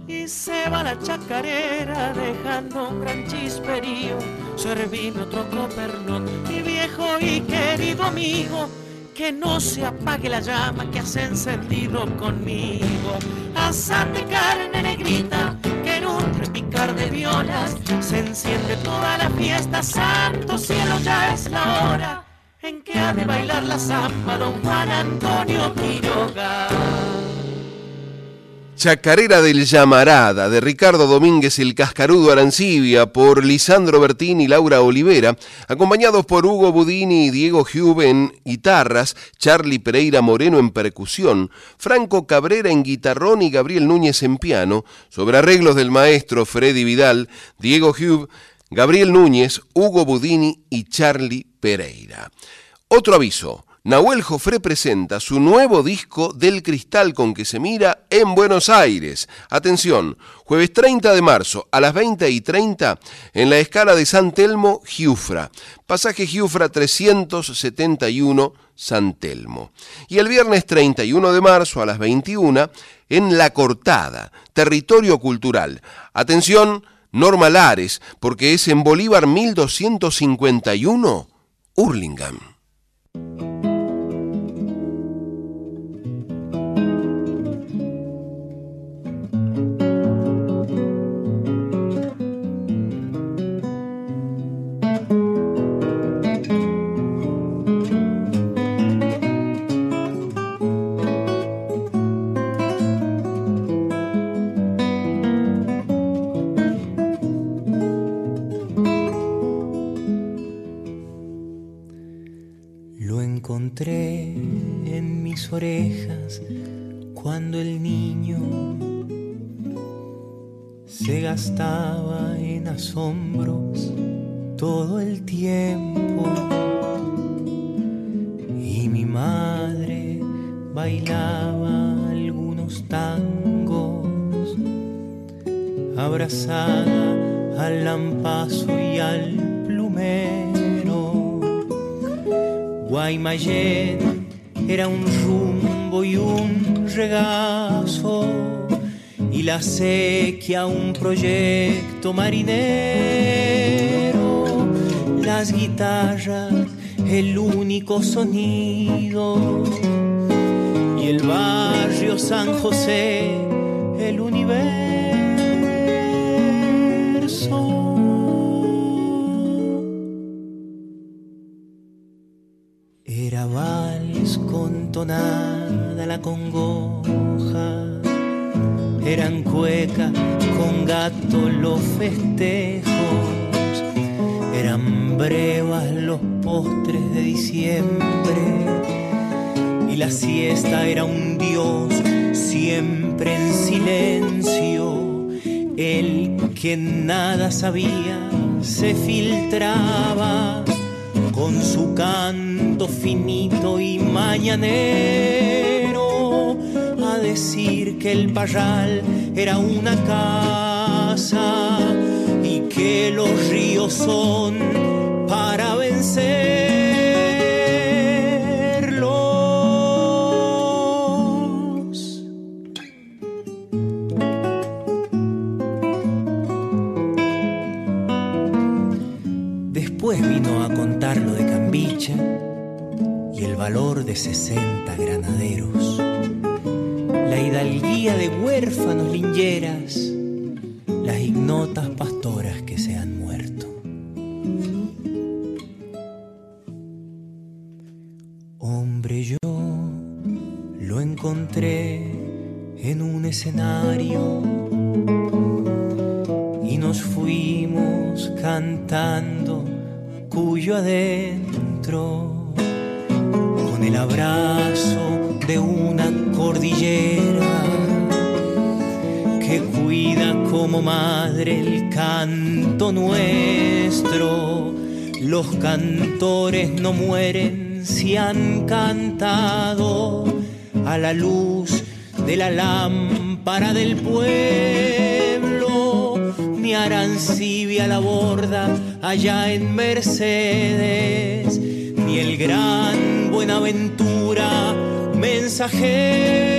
S13: Y se va la chacarera dejando un gran chisperío. Servime otro copernón, mi viejo y querido amigo. Que no se apague la llama que has encendido conmigo. Asán de carne negrita, que en un repicar de violas se enciende toda la fiesta. Santo cielo, ya es la hora en que ha de bailar la samba don Juan Antonio Quiroga.
S2: Chacarera del Llamarada, de Ricardo Domínguez el Cascarudo Arancibia, por Lisandro Bertini y Laura Olivera, acompañados por Hugo Budini y Diego Huve en guitarras, Charlie Pereira Moreno en percusión, Franco Cabrera en guitarrón y Gabriel Núñez en piano, sobre arreglos del maestro Freddy Vidal, Diego Huve, Gabriel Núñez, Hugo Budini y Charlie Pereira. Otro aviso. Nahuel Jofré presenta su nuevo disco Del Cristal con que se mira en Buenos Aires. Atención, jueves 30 de marzo a las 20 y 30 en la escala de San Telmo, Giufra. Pasaje Giufra 371, San Telmo. Y el viernes 31 de marzo a las 21 en La Cortada, Territorio Cultural. Atención, Norma Lares, porque es en Bolívar 1251, Hurlingham.
S18: Proyecto marinero. Las guitarras, el único sonido y el barrio San José, sabía se filtraba con su canto finito y mañanero a decir que el parral era una casa y que los ríos son pueblo, ni Arancibia la borda allá en Mercedes, ni el gran Buenaventura mensajero.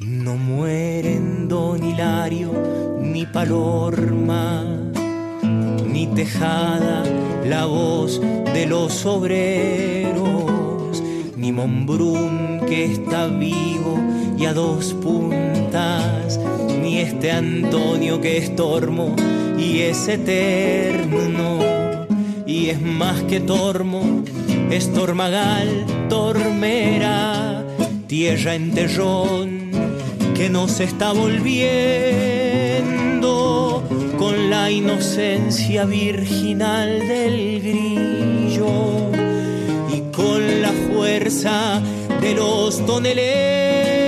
S18: No mueren Don Hilario ni Palorma ni Tejada la voz de los obreros, ni Mombrún que está vivo y a dos puntas, ni este Antonio que es tormo y es eterno, y es más que tormo, es tormagal, tormera, tierra en terrón que nos está volviendo la inocencia virginal del grillo y con la fuerza de los toneleros.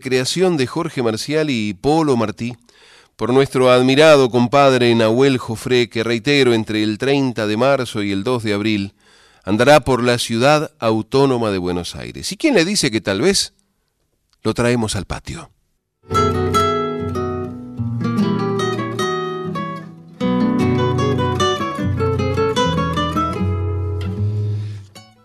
S2: Creación de Jorge Marcial y Polo Martí, por nuestro admirado compadre Nahuel Jofré, que reitero, entre el 30 de marzo y el 2 de abril, andará por la ciudad autónoma de Buenos Aires. ¿Y quién le dice que tal vez lo traemos al patio?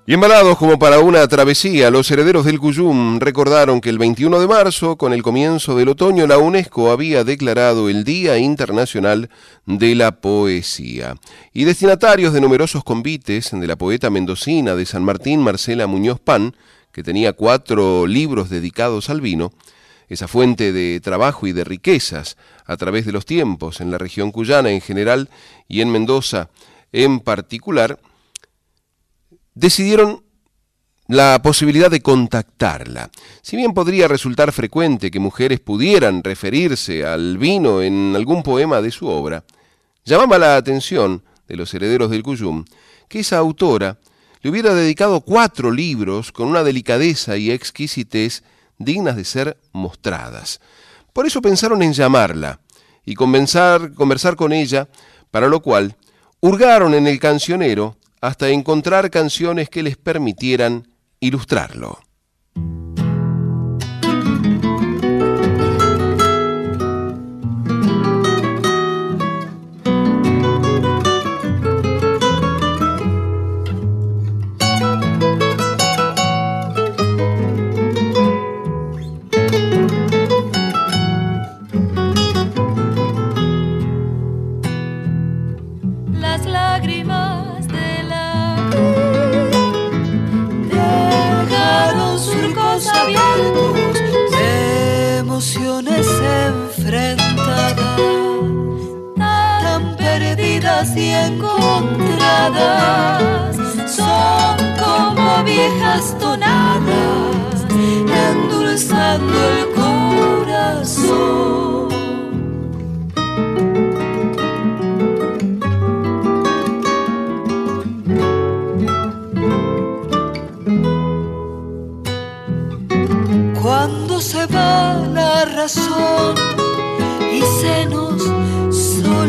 S2: Y embalados como para una travesía, los herederos del Cuyum recordaron que el 21 de marzo, con el comienzo del otoño, la UNESCO había declarado el Día Internacional de la Poesía. Y destinatarios de numerosos convites de la poeta mendocina de San Martín, Marcela Muñoz Pan, que tenía cuatro libros dedicados al vino, esa fuente de trabajo y de riquezas a través de los tiempos en la región cuyana en general y en Mendoza en particular, decidieron la posibilidad de contactarla. Si bien podría resultar frecuente que mujeres pudieran referirse al vino en algún poema de su obra, llamaba la atención de los herederos del Cuyum que esa autora le hubiera dedicado cuatro libros con una delicadeza y exquisitez dignas de ser mostradas. Por eso pensaron en llamarla y conversar, con ella, para lo cual hurgaron en el cancionero hasta encontrar canciones que les permitieran ilustrarlo.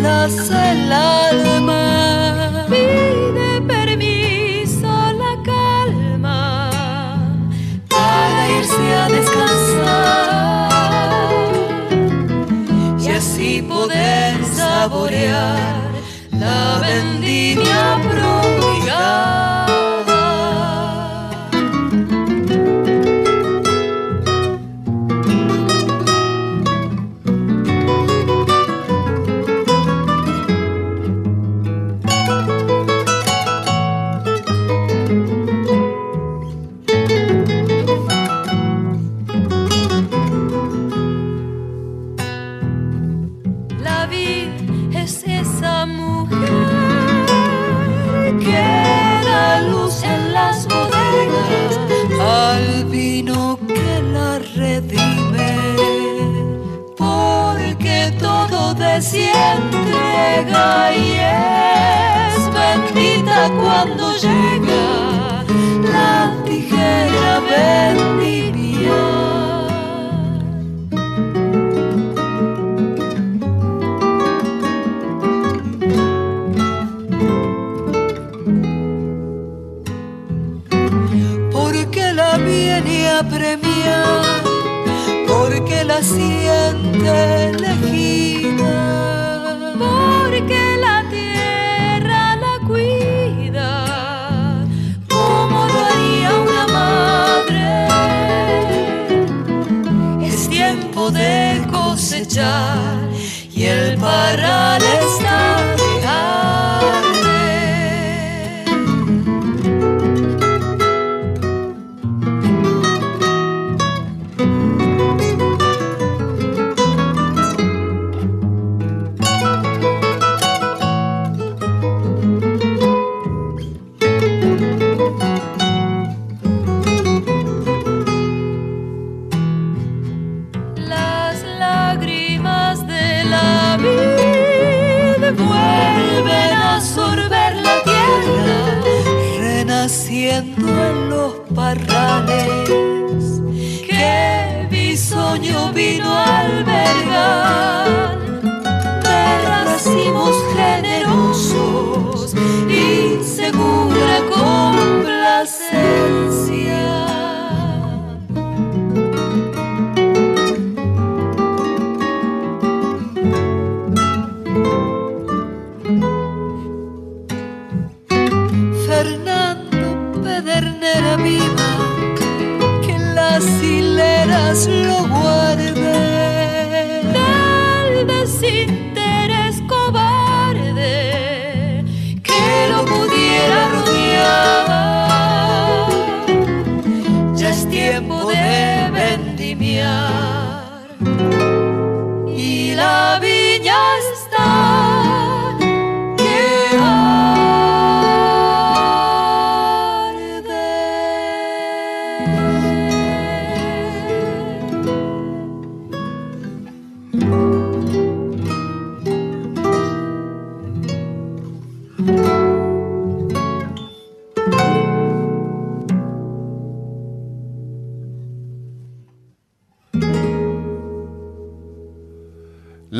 S19: El
S4: alma.
S20: Pide permiso la calma
S4: para irse a descansar y así poder saborear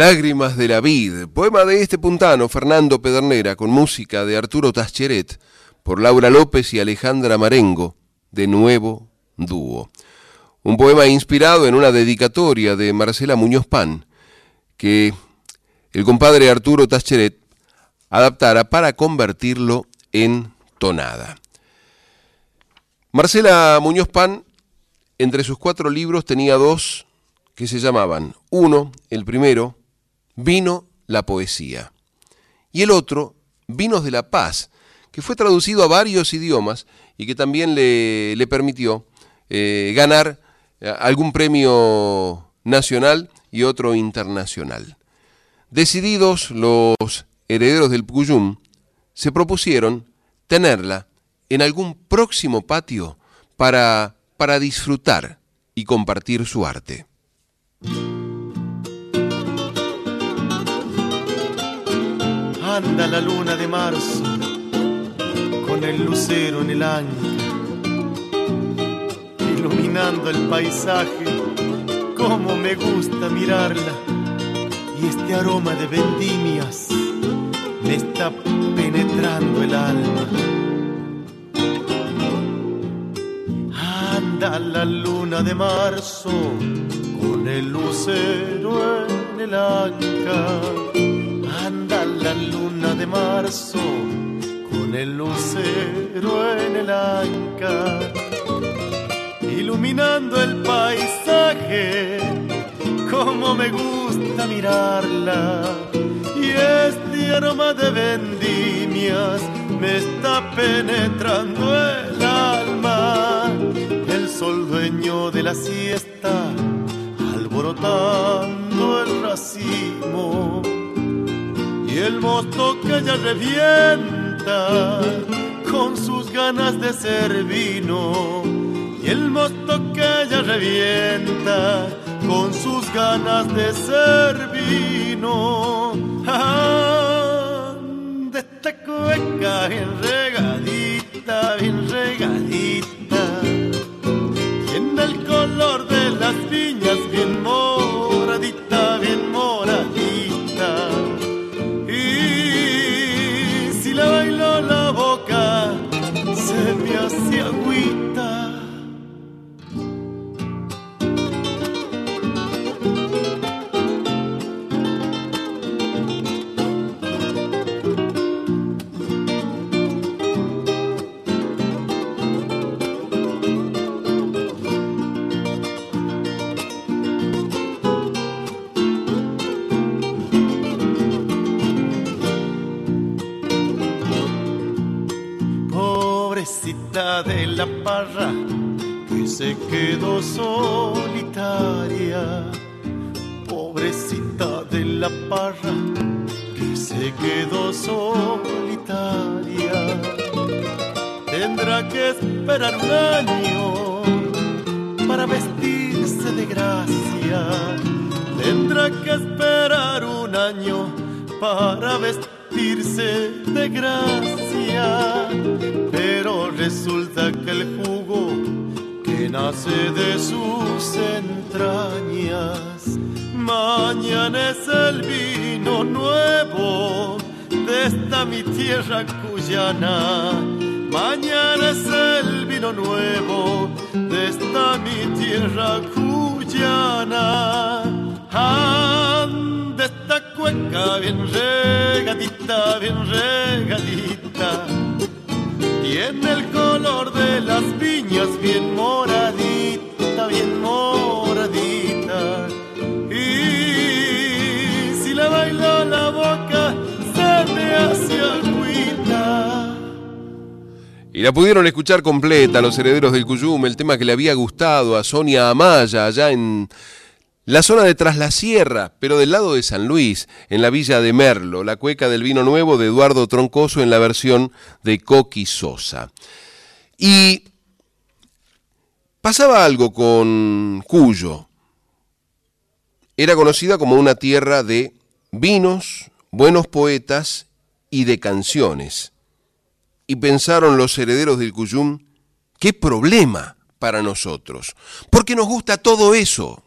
S20: Lágrimas de la
S2: vid, poema de este puntano, Fernando Pedernera, con música de Arturo Tascheret, por Laura López y Alejandra Marengo, de nuevo dúo. Un poema inspirado en una dedicatoria de Marcela Muñoz Pan, que el compadre Arturo Tascheret adaptara para convertirlo en tonada. Marcela Muñoz Pan, entre sus cuatro libros, tenía dos que se llamaban, uno, el primero, Vino la Poesía, y el otro, Vinos de la Paz, que fue traducido a varios idiomas y que también le, le permitió eh, ganar eh, algún premio nacional y otro internacional. Decididos los herederos del Puyum, se propusieron tenerla en algún próximo patio para, para disfrutar y compartir su arte.
S7: Anda la luna de marzo con el lucero en el ancla, iluminando el paisaje, como me gusta mirarla, y este aroma de vendimias me está penetrando el alma. Anda la luna de marzo con el lucero en el anca. La luna de marzo con el lucero en el anca. Iluminando el paisaje, como me gusta mirarla. Y este aroma de vendimias me está penetrando el alma. El sol dueño de la siesta, alborotando el racimo. Y el mosto que ya revienta con sus ganas de ser vino. Y el mosto que ya revienta con sus ganas de ser vino. De esta cueca bien regadita, bien regadita. Tiene el color de las viñas bien moradita, solitaria. Pobrecita de la parra que se quedó solitaria. Tendrá que esperar un año tierra
S2: pudieron escuchar completa los herederos del Cuyum, el tema que le había gustado a Sonia Amaya allá en la zona de Tras la Sierra, pero del lado de San Luis, en la villa de Merlo, la cueca del vino nuevo de Eduardo Troncoso en la versión de Coqui Sosa. Y pasaba algo con Cuyo. Era conocida como una tierra de vinos, buenos poetas y de canciones. Y pensaron los herederos del Cuyum, qué problema para nosotros, porque nos gusta todo eso.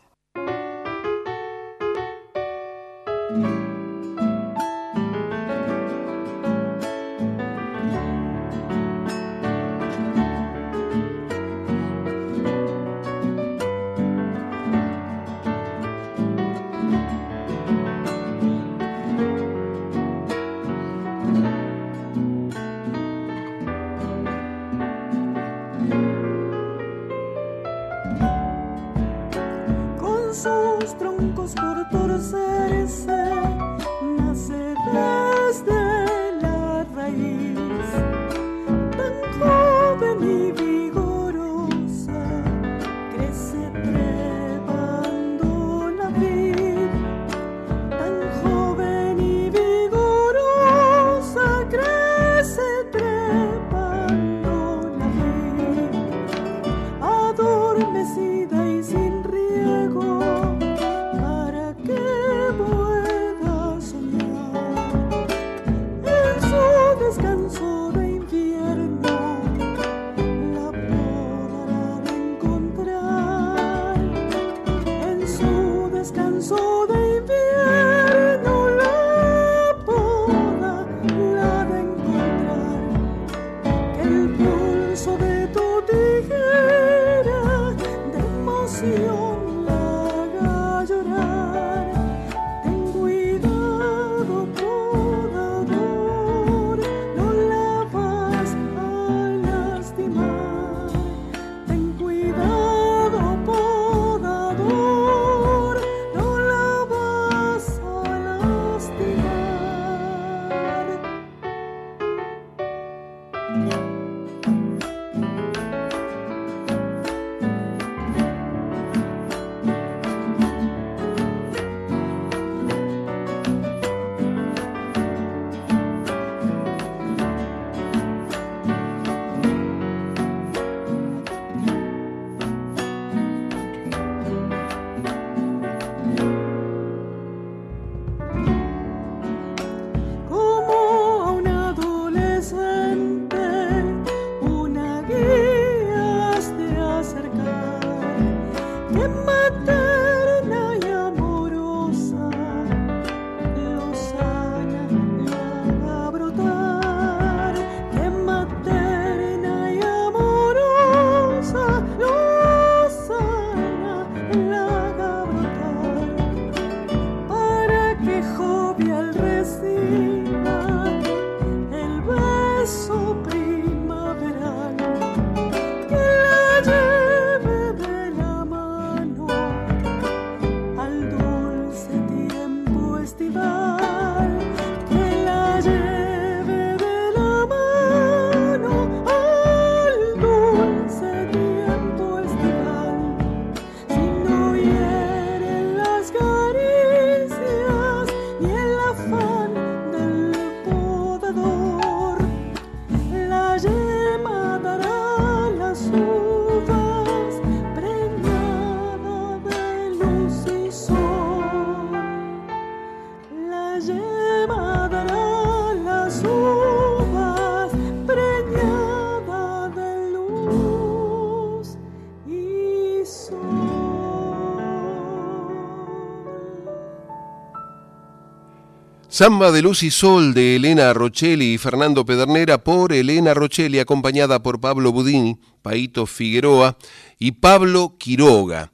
S2: Samba de Luz y Sol de Elena Rochelli y Fernando Pedernera por Elena Rochelli, acompañada por Pablo Budini, Paito Figueroa y Pablo Quiroga.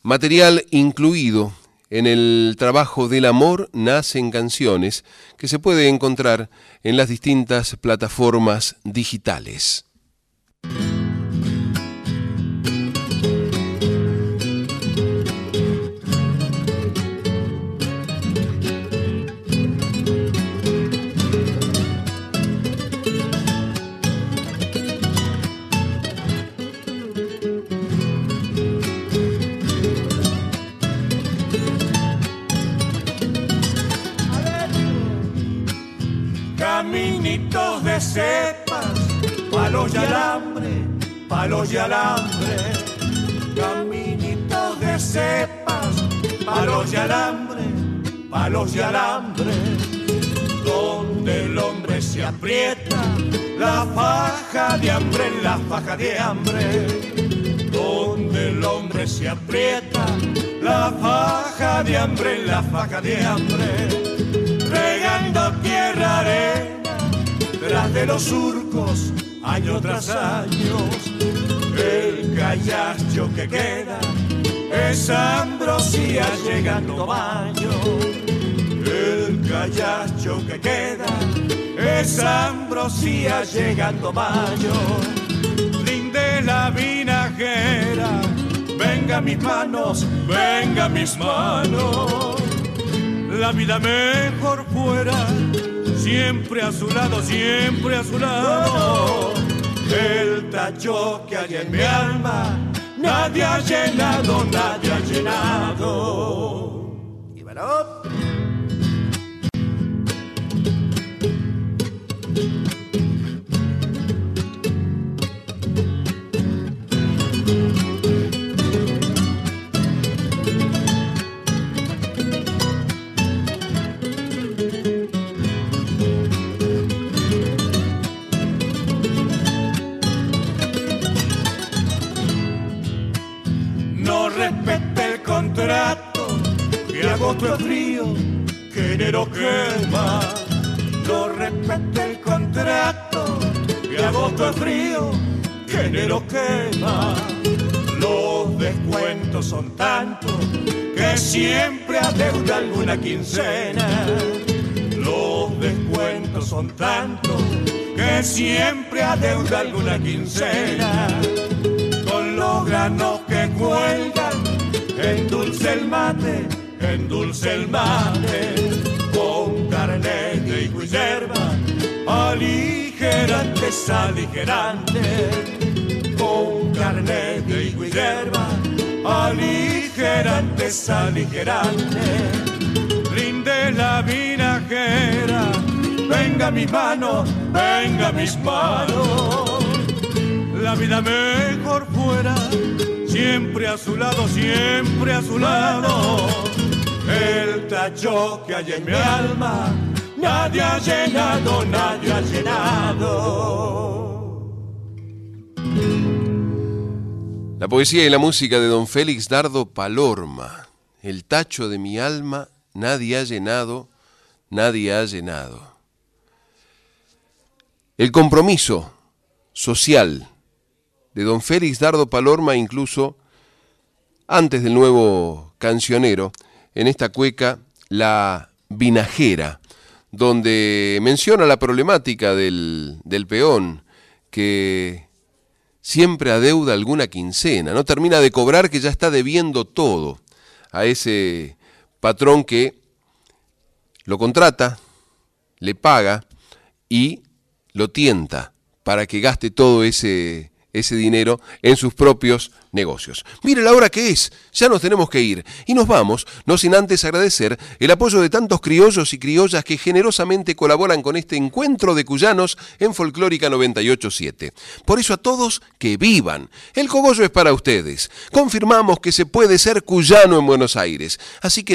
S2: Material incluido en el trabajo del amor nacen canciones que se puede encontrar en las distintas plataformas digitales.
S21: Cepas, palos y alambre, palos y alambre. Caminitos de cepas, palos y alambre, palos y alambre. Donde el hombre se aprieta, la faja de hambre, la faja de hambre. Donde el hombre se aprieta, la faja de hambre, la faja de hambre regando tierra arena, tras de los surcos, año tras año, el callacho que queda es ambrosía llegando baño. El callacho que queda es ambrosía llegando baño. Rinde la vinajera, venga mis manos, venga mis manos la vida mejor fuera, siempre a su lado, siempre a su lado. El tacho que hay en mi alma, nadie ha llenado, nadie ha llenado. Y es frío, que quema. No respete el contrato, que agosto frío, que enero quema. Los descuentos son tantos que siempre adeuda alguna quincena. Los descuentos son tantos que siempre adeuda alguna quincena con los granos que cuelgan, endulce el mate, endulce el mate, con carne de higo y hierba, aligerante, aligerante, con carne de higo y hierba, aligerante, aligerante, rinde la vinajera, venga mis manos, venga mis manos. La vida mejor fuera, siempre a su lado, siempre a su lado. El tacho que hay en mi alma, nadie ha llenado, nadie ha llenado.
S2: La poesía y la música de don Félix Dardo Palorma. El tacho de mi alma, nadie ha llenado, nadie ha llenado. El compromiso social de don Félix Dardo Palorma, incluso antes del nuevo cancionero, en esta cueca La Vinajera, donde menciona la problemática del, del peón, que siempre adeuda alguna quincena, no termina de cobrar que ya está debiendo todo a ese patrón que lo contrata, le paga y lo tienta para que gaste todo ese ese dinero en sus propios negocios. Mire la hora que es, ya nos tenemos que ir y nos vamos, no sin antes agradecer el apoyo de tantos criollos y criollas que generosamente colaboran con este encuentro de cuyanos en Folclórica 987. Por eso a todos que vivan. El cogollo es para ustedes. Confirmamos que se puede ser cuyano en Buenos Aires, así que